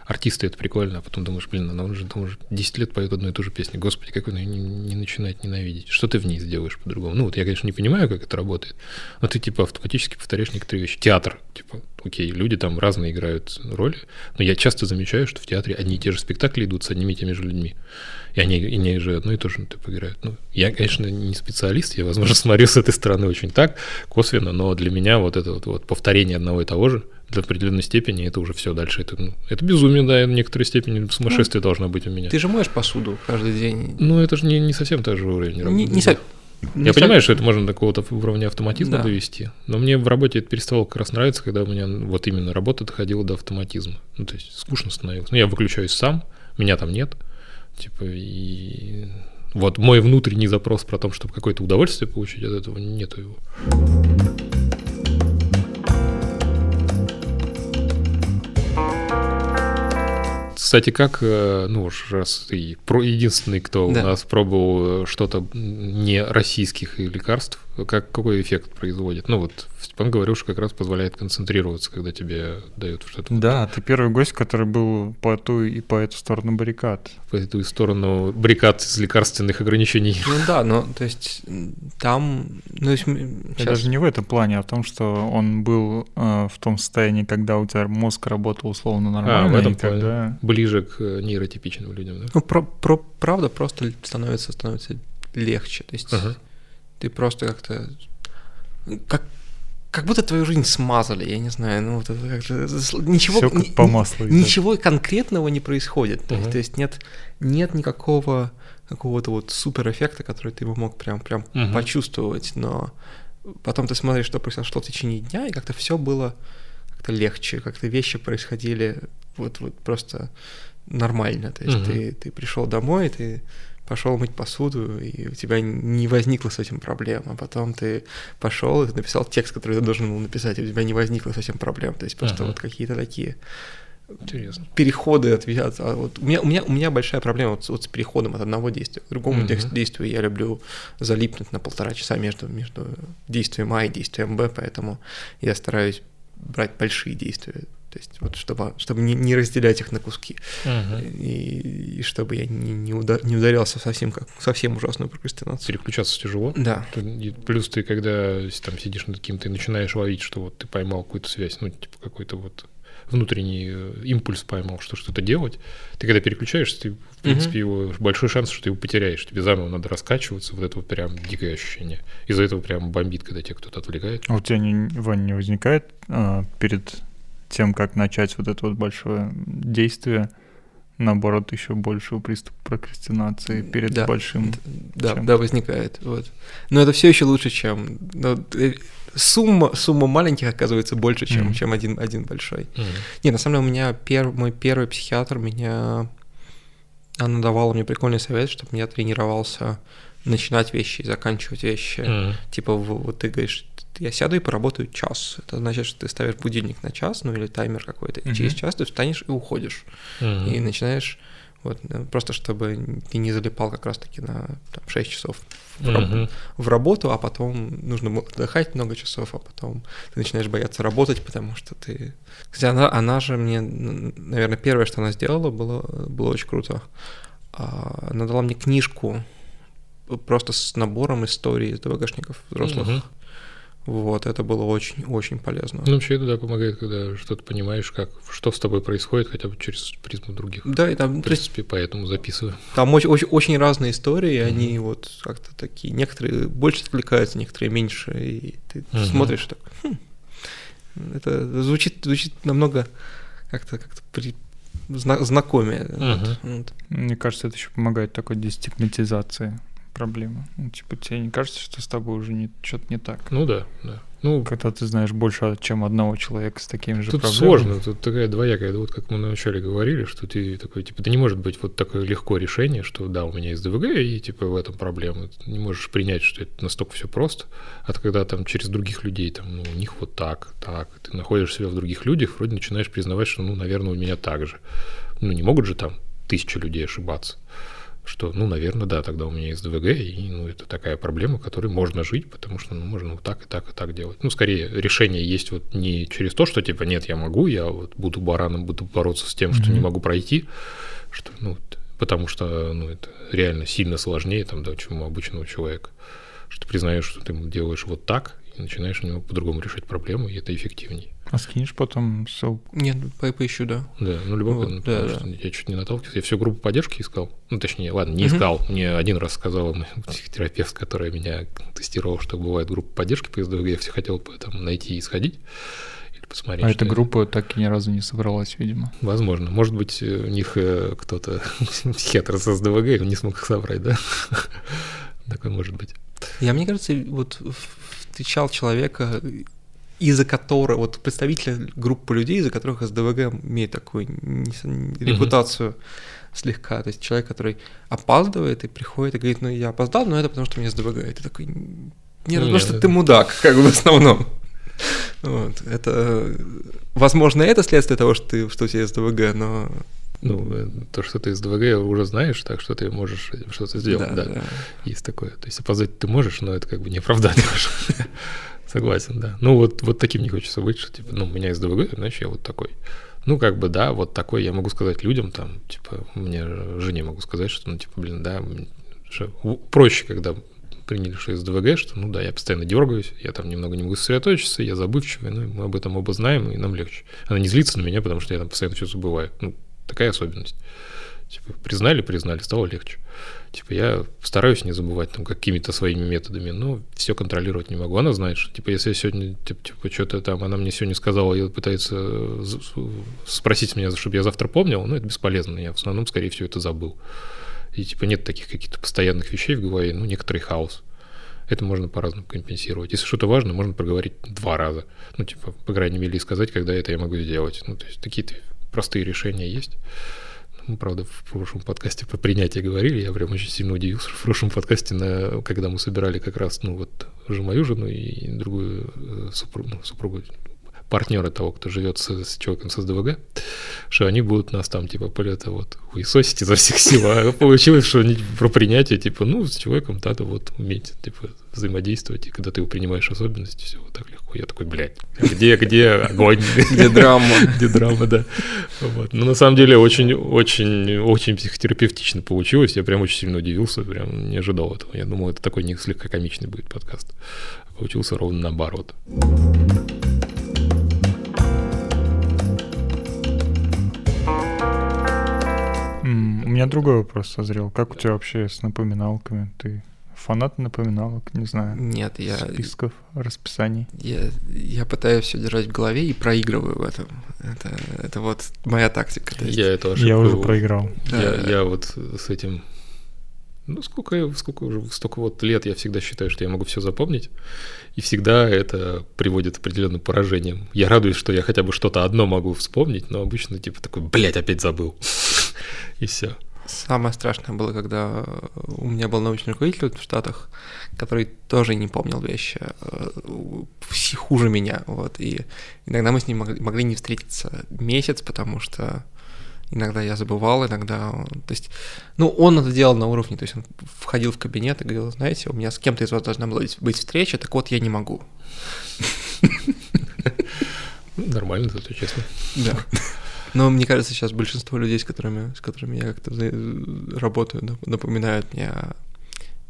артисты это прикольно, а потом думаешь, блин, она уже, думаешь, 10 лет поет одну и ту же песню. Господи, как он ее не, не начинает ненавидеть? Что ты в ней сделаешь по-другому? Ну, вот я, конечно, не понимаю, как это работает, но ты, типа, автоматически повторяешь некоторые вещи. Театр, типа, окей, люди там разные играют роли, но я часто замечаю, что в театре одни и те же спектакли идут с одними и теми же людьми. И они, и они же одно и то же типа, играют. Ну, я, конечно, не специалист, я, возможно, смотрю с этой стороны очень так, косвенно, но для меня вот это вот, вот повторение одного и того же – до определенной степени это уже все дальше. Это, ну, это безумие, да, в некоторой степени сумасшествие ну, должно быть у меня. Ты же моешь посуду каждый день. Ну, это же не, не совсем та же уровень работы. Не, не со... Я не понимаю, что это можно до какого-то уровня автоматизма да. довести, но мне в работе это перестало как раз нравиться, когда у меня вот именно работа доходила до автоматизма. Ну, то есть скучно становилось. Ну, я выключаюсь сам, меня там нет, типа, и вот мой внутренний запрос про то, чтобы какое-то удовольствие получить от этого, нету его. Кстати, как, э, ну уж раз ты единственный, кто да. у нас пробовал э, что-то не российских лекарств, как, какой эффект производит? Ну вот Степан говорил, что как раз позволяет концентрироваться, когда тебе дают что-то. Да, ты первый гость, который был по ту и по эту сторону баррикад. По эту сторону баррикад из лекарственных ограничений. Ну да, но то есть там... Ну, есть, сейчас... Даже не в этом плане, а в том, что он был э, в том состоянии, когда у тебя мозг работал условно нормально. А, в этом плане. Когда... Ближе к нейротипичным людям, да? Ну, про, про, правда просто становится, становится легче. То есть uh-huh. ты просто как-то... Как, как будто твою жизнь смазали, я не знаю, ну вот это как-то ничего Всё как по маслу. Ничего конкретного не происходит, uh-huh. то, есть, то есть нет нет никакого какого-то вот супер эффекта, который ты бы мог прям прям uh-huh. почувствовать, но потом ты смотришь, что произошло в течение дня, и как-то все было как-то легче, как-то вещи происходили вот вот просто нормально, то есть uh-huh. ты ты пришел домой, ты пошел мыть посуду, и у тебя не возникло с этим проблем, а потом ты пошел и написал текст, который ты должен был написать, и у тебя не возникло с этим проблем. То есть просто ага. вот какие-то такие Интересно. переходы от, от а вот у меня у меня у меня большая проблема вот, вот с переходом от одного действия к другому uh-huh. действию я люблю залипнуть на полтора часа между между действием А и действием Б поэтому я стараюсь брать большие действия то есть вот чтобы, чтобы не, не разделять их на куски. Uh-huh. И, и чтобы я не, не, удар, не ударялся совсем как совсем ужасную прокрастинацию. Переключаться тяжело. Да. Плюс ты, когда там сидишь над каким-то, начинаешь ловить, что вот ты поймал какую-то связь, ну, типа какой-то вот внутренний э, импульс поймал, что что-то делать, ты когда переключаешься, ты, в принципе, uh-huh. его большой шанс, что ты его потеряешь. Тебе заново надо раскачиваться, вот это вот прям дикое ощущение. Из-за этого прям бомбит, когда тебя кто-то отвлекает. А у тебя, не, Вань, не возникает а, перед тем, как начать вот это вот большое действие, наоборот, еще большего приступа прокрастинации перед да, большим. Да, да, возникает. Вот. Но это все еще лучше, чем. Ну, сумма, сумма маленьких оказывается больше, чем, mm-hmm. чем один, один большой. Mm-hmm. Не, на самом деле у меня пер, мой первый психиатр меня... Она давала мне прикольный совет, чтобы я тренировался начинать вещи и заканчивать вещи. Mm-hmm. Типа, вот ты говоришь, я сяду и поработаю час. Это значит, что ты ставишь будильник на час, ну или таймер какой-то, и mm-hmm. через час ты встанешь и уходишь. Mm-hmm. И начинаешь вот, э, просто чтобы ты не залипал как раз-таки на там, 6 часов в, mm-hmm. в работу, а потом нужно отдыхать много часов, а потом ты начинаешь бояться работать, потому что ты... Кстати, она, она же мне, наверное, первое, что она сделала, было, было очень круто. А, она дала мне книжку просто с набором историй из ДВГшников взрослых. Mm-hmm. Вот, это было очень-очень полезно. Ну, вообще это да, помогает, когда что-то понимаешь, как, что с тобой происходит, хотя бы через призму других. Да, и там... В принципе, есть, поэтому записываю. Там очень, очень, очень разные истории, mm-hmm. они вот как-то такие, некоторые больше отвлекаются, некоторые меньше, и ты mm-hmm. смотришь так, хм, это звучит, звучит намного как-то как при, зна, знакомее. Mm-hmm. Вот, вот. Мне кажется, это еще помогает такой дестигматизации проблема. Ну, типа, тебе не кажется, что с тобой уже не, что-то не так? Ну да, да. Ну, Когда ты знаешь больше, чем одного человека с такими же тут проблемами. сложно, тут такая двоякая, вот как мы вначале говорили, что ты такой, типа, это не может быть вот такое легко решение, что да, у меня есть ДВГ, и типа в этом проблема. Ты не можешь принять, что это настолько все просто. А когда там через других людей, там, ну, у них вот так, так, ты находишь себя в других людях, вроде начинаешь признавать, что, ну, наверное, у меня так же. Ну, не могут же там тысячи людей ошибаться что, ну, наверное, да, тогда у меня есть ДВГ, и, ну, это такая проблема, которой можно жить, потому что, ну, можно вот так и так и так делать. Ну, скорее, решение есть вот не через то, что, типа, нет, я могу, я вот буду бараном, буду бороться с тем, что mm-hmm. не могу пройти, что, ну, потому что, ну, это реально сильно сложнее, там, да, чем у обычного человека, что ты признаешь, что ты делаешь вот так, и начинаешь у него по-другому решать проблему, и это эффективнее. А скинешь потом ссылку? Нет, по поищу, да. Да, ну любопытно, вот, потому да, что да. я чуть не наталкивался. Я всю группу поддержки искал. Ну, точнее, ладно, не искал. Угу. Мне один раз сказала мой психотерапевт, которая меня тестировала, что бывает группа поддержки по СДВГ. Я все хотел там найти и сходить. Или посмотреть. А эта группа так и ни разу не собралась, видимо. Возможно. Может быть, у них э, кто-то психиатр с СДВГ, он не смог их собрать, да? Такое может быть. Я, мне кажется, вот встречал человека, из-за которого, вот представителя группы людей, из-за которых СДВГ имеет такую репутацию mm-hmm. слегка. То есть человек, который опаздывает и приходит и говорит, ну я опоздал, но это потому что у меня СДВГ. И ты такой, нет, ну, потому что это... ты мудак, как бы в основном. Вот, это, возможно, это следствие того, что, ты, что у тебя СДВГ, но ну, э, то, что ты из ДВГ уже знаешь, так что ты можешь что-то сделать, да, да. да. Есть такое. То есть опоздать ты можешь, но это как бы не оправдание Согласен, да. Ну, вот, вот таким не хочется быть, что, типа, ну, у меня из ДВГ, значит, я вот такой. Ну, как бы, да, вот такой я могу сказать людям, там, типа, мне жене могу сказать, что, ну, типа, блин, да, проще, когда приняли, что из ДВГ, что, ну да, я постоянно дергаюсь, я там немного не могу сосредоточиться, я забывчивый, ну, мы об этом оба знаем, и нам легче. Она не злится на меня, потому что я там постоянно все забываю. Ну, такая особенность. Типа, признали, признали, стало легче. Типа, я стараюсь не забывать там какими-то своими методами, но все контролировать не могу. Она знает, что, типа, если я сегодня, типа, типа что-то там, она мне сегодня сказала и пытается спросить меня, чтобы я завтра помнил, ну, это бесполезно. Я в основном, скорее всего, это забыл. И, типа, нет таких каких-то постоянных вещей в голове, ну, некоторый хаос. Это можно по-разному компенсировать. Если что-то важно, можно проговорить два раза. Ну, типа, по крайней мере, сказать, когда это я могу сделать. Ну, то есть, такие-то простые решения есть. Мы, правда, в прошлом подкасте по принятию говорили, я прям очень сильно удивился, в прошлом подкасте, на, когда мы собирали как раз, ну вот, уже мою жену и другую э, супругу, ну, супругу партнера того, кто живет с, с человеком с СДВГ, что они будут нас там, типа, это вот, хуесосить изо всех сил. А получилось, что про принятие, типа, ну, с человеком надо вот уметь, типа, взаимодействовать, и когда ты его принимаешь особенности, все вот так легко. Я такой, блядь, где, где огонь? Где драма? Где драма, да. Вот. Но на самом деле очень, очень, очень психотерапевтично получилось. Я прям очень сильно удивился, прям не ожидал этого. Я думал, это такой не слегка комичный будет подкаст. Получился ровно наоборот. У меня другой вопрос созрел. Как у тебя вообще с напоминалками? Ты фанат напоминалок, не знаю. Нет, я... Списков, расписаний. Я, я пытаюсь все держать в голове и проигрываю в этом. Это, это вот моя тактика. есть... Я это Я уже проиграл. Да. Я, я вот с этим Ну, сколько, сколько уже, столько вот лет я всегда считаю, что я могу все запомнить, и всегда это приводит к определенным поражениям. Я радуюсь, что я хотя бы что-то одно могу вспомнить, но обычно типа такой, блядь, опять забыл. И все. Самое страшное было, когда у меня был научный руководитель в Штатах, который тоже не помнил вещи, э, все хуже меня, вот, и иногда мы с ним могли, могли не встретиться месяц, потому что иногда я забывал, иногда, то есть, ну, он это делал на уровне, то есть он входил в кабинет и говорил, знаете, у меня с кем-то из вас должна была быть встреча, так вот я не могу. Нормально, зато честно. Да. Но мне кажется, сейчас большинство людей, с которыми, с которыми я как-то работаю, напоминают мне о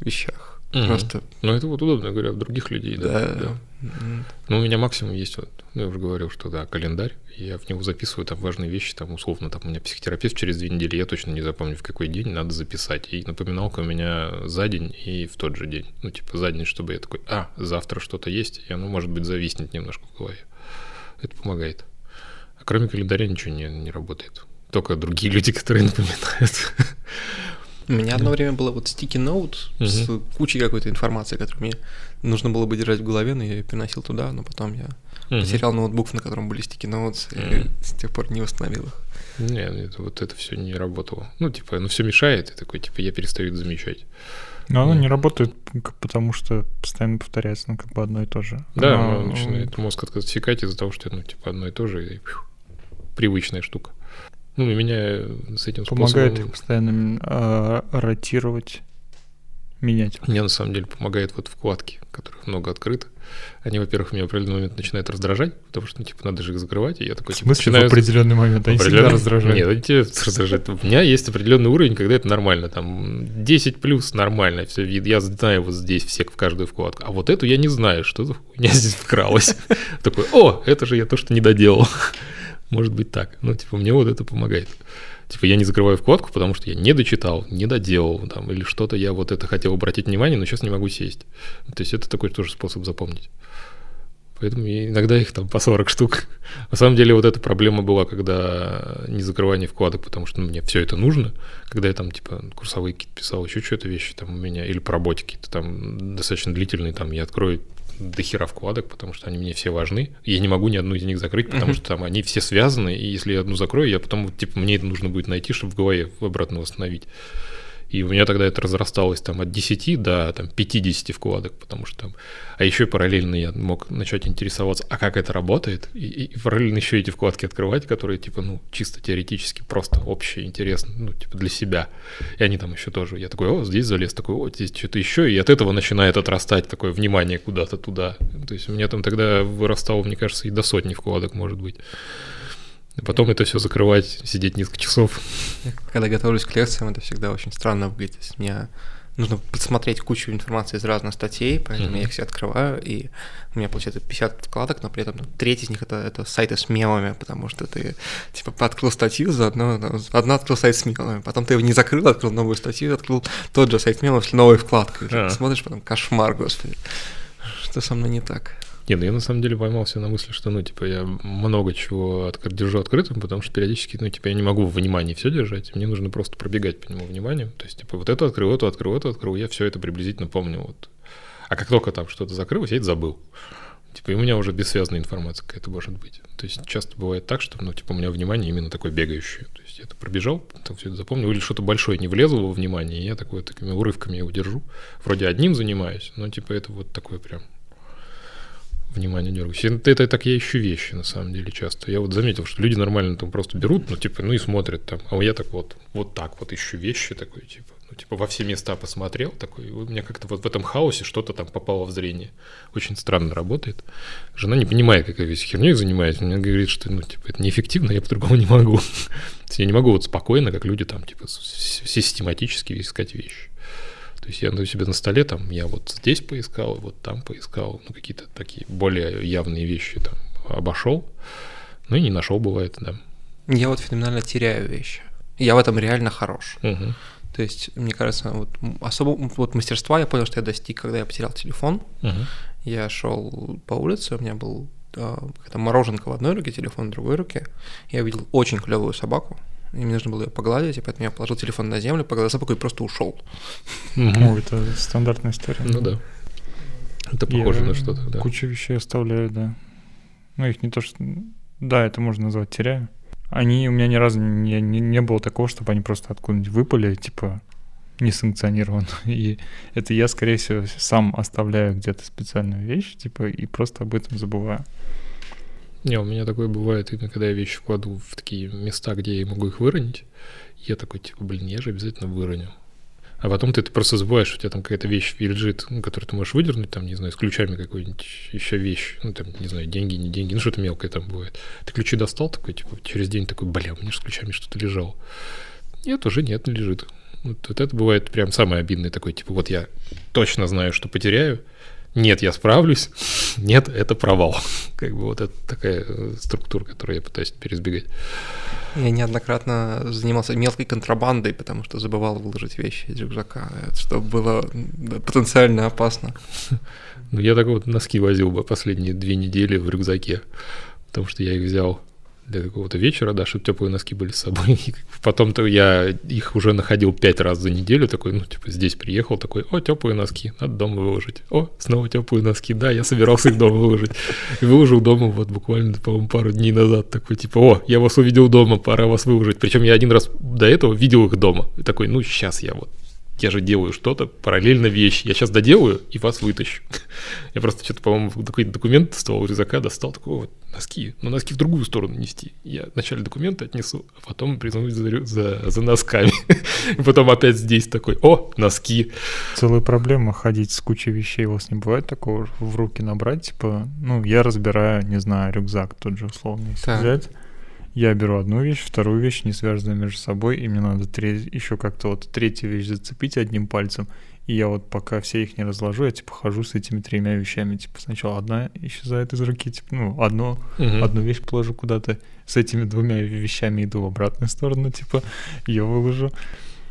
вещах. Угу. Просто. Ну, это вот удобно, говоря, в других людей, да. да. да. Ну, у меня максимум есть вот, ну, я уже говорил, что да, календарь, я в него записываю там важные вещи, там условно, там у меня психотерапевт через две недели, я точно не запомню, в какой день надо записать. И напоминалка у меня за день и в тот же день. Ну, типа за день, чтобы я такой, а, завтра что-то есть, и оно, может быть, зависнет немножко в голове. Это помогает. Кроме календаря ничего не, не работает. Только другие люди, которые напоминают. У меня одно время было вот sticky note угу. с кучей какой-то информации, которую мне нужно было бы держать в голове, но я ее переносил туда, но потом я угу. потерял ноутбук, на котором были sticky notes, угу. и с тех пор не восстановил их. Нет, это, вот это все не работало. Ну, типа, ну все мешает, и такой, типа, я перестаю это замечать. Но оно не работает, потому что постоянно повторяется, ну, как бы одно и то же. Да, оно, начинает мозг отсекать из-за того, что, ну, типа, одно и то же, и привычная штука. Ну, и меня с этим Помогает способом... их постоянно э, ротировать, менять. Мне на самом деле помогает вот вкладки, которых много открыто. Они, во-первых, меня в определенный момент начинают раздражать, потому что, ну, типа, надо же их закрывать, и я такой... В типа, смысле типа, начинаю... в определенный момент? Они определенный... всегда раздражают. Нет, они тебя раздражают. У меня есть определенный уровень, когда это нормально, там, 10 плюс нормально, все. Я знаю вот здесь все в каждую вкладку. А вот эту я не знаю, что за хуйня здесь вкралась. Такой, о, это же я то, что не доделал. Может быть так. Ну, типа, мне вот это помогает. Типа, я не закрываю вкладку, потому что я не дочитал, не доделал, там, или что-то я вот это хотел обратить внимание, но сейчас не могу сесть. То есть это такой тоже способ запомнить. Поэтому иногда их там по 40 штук. На самом деле вот эта проблема была, когда не закрывание вкладок, потому что ну, мне все это нужно. Когда я там типа курсовые какие-то писал, еще что-то вещи там у меня, или по работе какие-то там достаточно длительные, там я открою до хера вкладок, потому что они мне все важны. Я не могу ни одну из них закрыть, потому uh-huh. что там они все связаны, и если я одну закрою, я потом, типа, мне это нужно будет найти, чтобы в голове обратно восстановить. И у меня тогда это разрасталось там от 10 до там, 50 вкладок, потому что там... А еще параллельно я мог начать интересоваться, а как это работает, и, и параллельно еще эти вкладки открывать, которые, типа, ну, чисто теоретически, просто общие, интересно, ну, типа, для себя. И они там еще тоже... Я такой, о, здесь залез, такой, о, здесь что-то еще, и от этого начинает отрастать такое внимание куда-то туда. То есть у меня там тогда вырастало, мне кажется, и до сотни вкладок, может быть. И потом это все закрывать, сидеть несколько часов. Когда готовлюсь к лекциям, это всегда очень странно выглядит. Мне нужно подсмотреть кучу информации из разных статей, поэтому mm-hmm. я их все открываю, и у меня получается 50 вкладок, но при этом треть из них это, это сайты с мемами, потому что ты типа открыл статью, заодно одна открыл сайт с мемами, потом ты его не закрыл, открыл новую статью, открыл тот же сайт с мемами с новой вкладкой. А. Смотришь, потом кошмар, господи. Что со мной не так? Нет, ну я на самом деле поймался на мысли, что, ну, типа, я много чего от, держу открытым, потому что периодически, ну, типа, я не могу в внимании все держать, мне нужно просто пробегать по нему вниманием. То есть, типа, вот эту открыл, эту открыл, эту открыл, я все это приблизительно помню. Вот. А как только там что-то закрылось, я это забыл. Типа, и у меня уже бессвязная информация какая-то может быть. То есть, часто бывает так, что, ну, типа, у меня внимание именно такое бегающее. То есть, я это пробежал, там все это запомнил, или что-то большое не влезло во внимание, и я такой, такими урывками его держу. Вроде одним занимаюсь, но, типа, это вот такое прям внимание дергаюсь. Это, так я ищу вещи, на самом деле, часто. Я вот заметил, что люди нормально там просто берут, ну, типа, ну и смотрят там. А я так вот, вот так вот ищу вещи такой, типа, ну, типа, во все места посмотрел, такой, у меня как-то вот в этом хаосе что-то там попало в зрение. Очень странно работает. Жена не понимает, как я весь херней занимаюсь. Мне говорит, что, ну, типа, это неэффективно, я по-другому не могу. я не могу вот спокойно, как люди там, типа, систематически искать вещи. То есть я у себя на столе, там, я вот здесь поискал, вот там поискал, ну, какие-то такие более явные вещи там обошел, ну и не нашел, бывает, да. Я вот феноменально теряю вещи. Я в этом реально хорош. Угу. То есть, мне кажется, вот особо вот мастерства я понял, что я достиг, когда я потерял телефон. Угу. Я шел по улице, у меня был э, какая-то мороженка в одной руке, телефон в другой руке. Я увидел очень клевую собаку. И мне нужно было ее погладить, и поэтому я положил телефон на землю, погладил собаку и просто ушел. Ну, это стандартная история. Ну да. Это похоже на что-то, да. Кучу вещей оставляю, да. Ну, их не то, что... Да, это можно назвать теряю. Они у меня ни разу не, не, не было такого, чтобы они просто откуда-нибудь выпали, типа, несанкционированно. И это я, скорее всего, сам оставляю где-то специальную вещь, типа, и просто об этом забываю. Не, у меня такое бывает, именно когда я вещи кладу в такие места, где я могу их выронить, я такой, типа, блин, я же обязательно выроню. А потом ты, ты просто забываешь, что у тебя там какая-то вещь лежит, ну, которую ты можешь выдернуть, там, не знаю, с ключами какой-нибудь еще вещь, ну, там, не знаю, деньги, не деньги, ну, что-то мелкое там бывает. Ты ключи достал такой, типа, через день такой, бля, у меня же с ключами что-то лежало. Нет, уже нет, не лежит. Вот, вот это бывает прям самое обидное такой, типа, вот я точно знаю, что потеряю, нет, я справлюсь, нет, это провал. Как бы вот это такая э, структура, которую я пытаюсь теперь избегать. Я неоднократно занимался мелкой контрабандой, потому что забывал выложить вещи из рюкзака, что было потенциально опасно. Ну, я так вот носки возил бы последние две недели в рюкзаке, потому что я их взял для какого-то вечера, да, чтобы теплые носки были с собой. И потом-то я их уже находил пять раз за неделю, такой, ну, типа, здесь приехал, такой, о, теплые носки, надо дома выложить. О, снова теплые носки, да, я собирался их дома выложить. И выложил дома вот буквально, по-моему, пару дней назад, такой, типа, о, я вас увидел дома, пора вас выложить. Причем я один раз до этого видел их дома. И такой, ну, сейчас я вот я же делаю что-то, параллельно вещь. Я сейчас доделаю и вас вытащу. Я просто что-то, по-моему, такой документ с того рюкзака достал, такой, вот, носки. Но носки в другую сторону нести. Я вначале документы отнесу, а потом призовусь за, за, за носками. И потом опять здесь такой, о, носки. Целая проблема ходить с кучей вещей. У вас не бывает такого в руки набрать? Типа, ну, я разбираю, не знаю, рюкзак тот же условно, если взять я беру одну вещь, вторую вещь, не связанную между собой, и мне надо треть, еще как-то вот третью вещь зацепить одним пальцем. И я вот пока все их не разложу, я типа хожу с этими тремя вещами. Типа сначала одна исчезает из руки, типа, ну, одно, угу. одну вещь положу куда-то, с этими двумя вещами иду в обратную сторону, типа, ее выложу.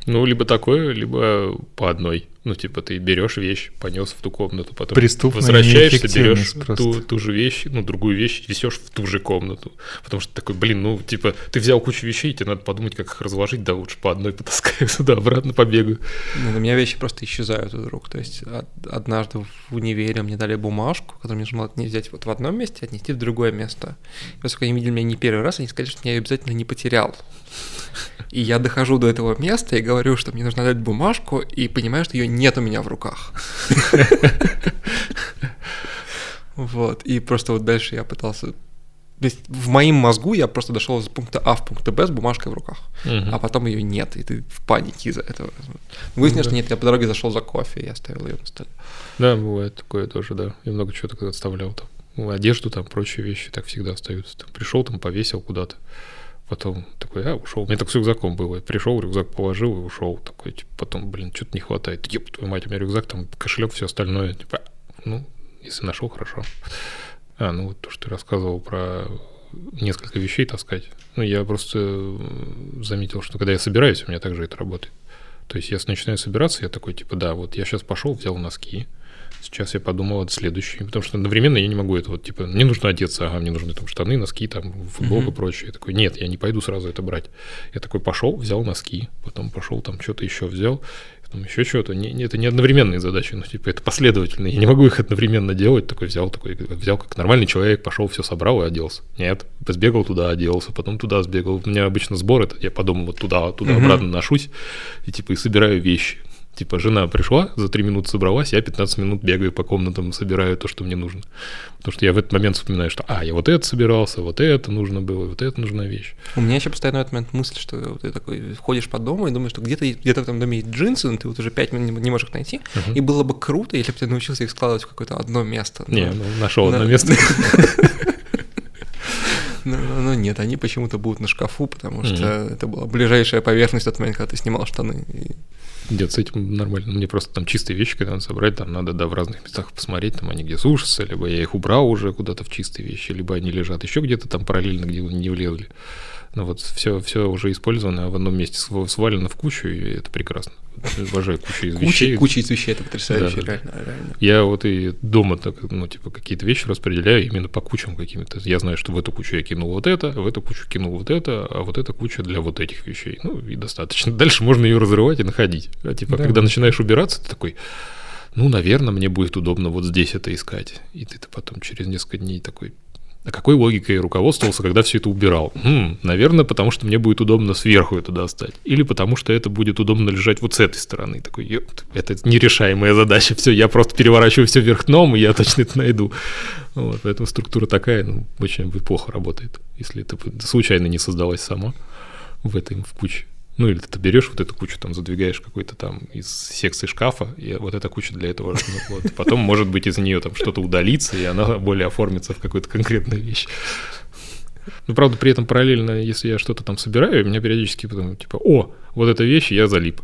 Ну, либо такое, либо по одной. Ну, типа, ты берешь вещь, понес в ту комнату, потом Преступная возвращаешься, берешь ту, ту же вещь, ну, другую вещь, везешь в ту же комнату. Потому что такой, блин, ну, типа, ты взял кучу вещей, тебе надо подумать, как их разложить, да лучше по одной потаскаю сюда, обратно побегаю. Ну, у меня вещи просто исчезают рук. То есть однажды в универе мне дали бумажку, которую мне нужно не взять вот в одном месте, отнести в другое место. И поскольку они видели меня не первый раз, они сказали, что я ее обязательно не потерял. И я дохожу до этого места и говорю, что мне нужно дать бумажку, и понимаю, что ее нет у меня в руках. Вот, и просто вот дальше я пытался... То есть в моем мозгу я просто дошел из пункта А в пункт Б с бумажкой в руках, а потом ее нет, и ты в панике из-за этого. Выяснилось, что нет, я по дороге зашел за кофе, и оставил ее на столе. Да, бывает такое тоже, да. Я много чего такого оставлял там. Ну, одежду там, прочие вещи так всегда остаются. Там, пришел там, повесил куда-то. Потом такой, а, ушел. У меня так с рюкзаком было. Я пришел, рюкзак положил и ушел. Такой, типа, потом, блин, что-то не хватает. Еб, твою мать, у меня рюкзак, там кошелек, все остальное. Типа, ну, если нашел, хорошо. А, ну вот то, что ты рассказывал про несколько вещей таскать. Ну, я просто заметил, что когда я собираюсь, у меня также это работает. То есть я начинаю собираться, я такой, типа, да, вот я сейчас пошел, взял носки, Сейчас я подумал от следующей, потому что одновременно я не могу это вот, типа, мне нужно одеться, ага, мне нужны там штаны, носки, там, футболка mm-hmm. и прочее. Я такой, нет, я не пойду сразу это брать. Я такой пошел, взял носки, потом пошел там что-то еще взял, потом еще что-то. Не, это не одновременные задачи, ну, типа, это последовательные. Я не могу их одновременно делать. Такой взял, такой, взял как нормальный человек, пошел, все собрал и оделся. Нет, сбегал туда, оделся, потом туда сбегал. У меня обычно сбор это, я подумал, вот туда, туда, mm-hmm. обратно ношусь, и типа, и собираю вещи. Типа, жена пришла, за три минуты собралась, я 15 минут бегаю по комнатам, собираю то, что мне нужно. Потому что я в этот момент вспоминаю, что, а, я вот это собирался, вот это нужно было, вот это нужна вещь. У меня еще постоянно в этот момент мысль, что ты такой ходишь по дому и думаешь, что где-то где в этом доме есть джинсы, но ты вот уже пять минут не можешь их найти. Uh-huh. И было бы круто, если бы ты научился их складывать в какое-то одно место. Не, ну, нашел одно место. Но, но, но нет, они почему-то будут на шкафу, потому что mm-hmm. это была ближайшая поверхность в тот момент, когда ты снимал штаны. И нет, с этим нормально. Мне просто там чистые вещи, когда надо собрать, там надо, да, в разных местах посмотреть, там они где сушатся, либо я их убрал уже куда-то в чистые вещи, либо они лежат еще где-то там параллельно, где не влезли. Но вот все, все уже использовано в одном месте, свалено в кучу, и это прекрасно. Обожаю кучу из куча, вещей. Куча из вещей, это потрясающе, да, реально, реально. Я вот и дома так, ну, типа, какие-то вещи распределяю именно по кучам каким-то. Я знаю, что в эту кучу я кинул вот это, в эту кучу кинул вот это, а вот эта куча для вот этих вещей. Ну, и достаточно. Дальше можно ее разрывать и находить. А типа, да. когда начинаешь убираться, ты такой, ну, наверное, мне будет удобно вот здесь это искать. И ты потом через несколько дней такой, а какой логикой руководствовался, когда все это убирал? Хм, наверное, потому что мне будет удобно сверху это достать. Или потому что это будет удобно лежать вот с этой стороны. Такой, это нерешаемая задача. Все, я просто переворачиваю все вверх дном, и я точно это найду. Вот, поэтому структура такая, ну, очень плохо работает, если это случайно не создалась сама в этой в куче. Ну, или ты берешь вот эту кучу, там, задвигаешь какой-то там из секции шкафа, и вот эта куча для этого. Ну, вот. Потом, может быть, из нее там что-то удалится, и она более оформится в какую-то конкретную вещь. Ну, правда, при этом параллельно, если я что-то там собираю, у меня периодически потом, типа, о, вот эта вещь, я залип.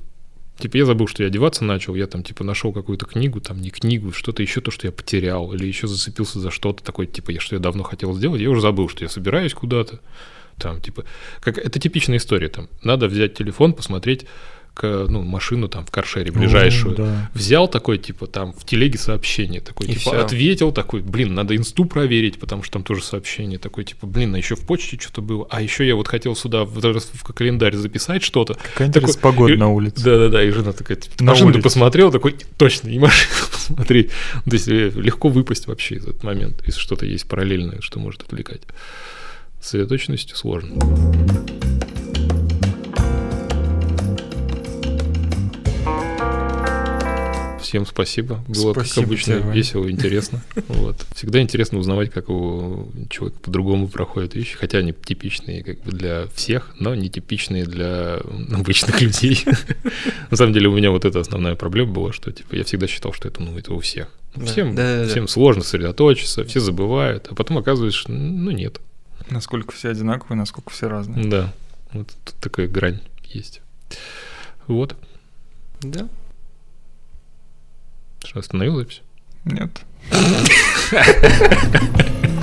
Типа, я забыл, что я одеваться начал, я там, типа, нашел какую-то книгу, там, не книгу, что-то еще, то, что я потерял, или еще зацепился за что-то такое, типа, я, что я давно хотел сделать, я уже забыл, что я собираюсь куда-то там, типа, как, это типичная история, там, надо взять телефон, посмотреть, к, ну, машину там в каршере ближайшую. О, да. Взял такой, типа, там в телеге сообщение, такой, и типа, все. ответил, такой, блин, надо инсту проверить, потому что там тоже сообщение, такой, типа, блин, а еще в почте что-то было, а еще я вот хотел сюда в, в календарь записать что-то. Какая такой, погода на улице. Да-да-да, и жена такая, типа, на машину посмотрел, такой, точно, и машину посмотри. То есть э, легко выпасть вообще из этот момент, если что-то есть параллельное, что может отвлекать. С ее точностью сложно. Всем спасибо. Было, спасибо как обычно, тебе, весело и интересно. Вот. Всегда интересно узнавать, как у человека по-другому проходят вещи, хотя они типичные как бы для всех, но не типичные для обычных людей. На самом деле у меня вот эта основная проблема была, что типа я всегда считал, что это ну это у всех. Всем, да, да, всем да. сложно сосредоточиться, все забывают, а потом оказывается, что ну нет. Насколько все одинаковые, насколько все разные. Да, вот тут такая грань есть. Вот. Да. Что, остановил запись? Нет.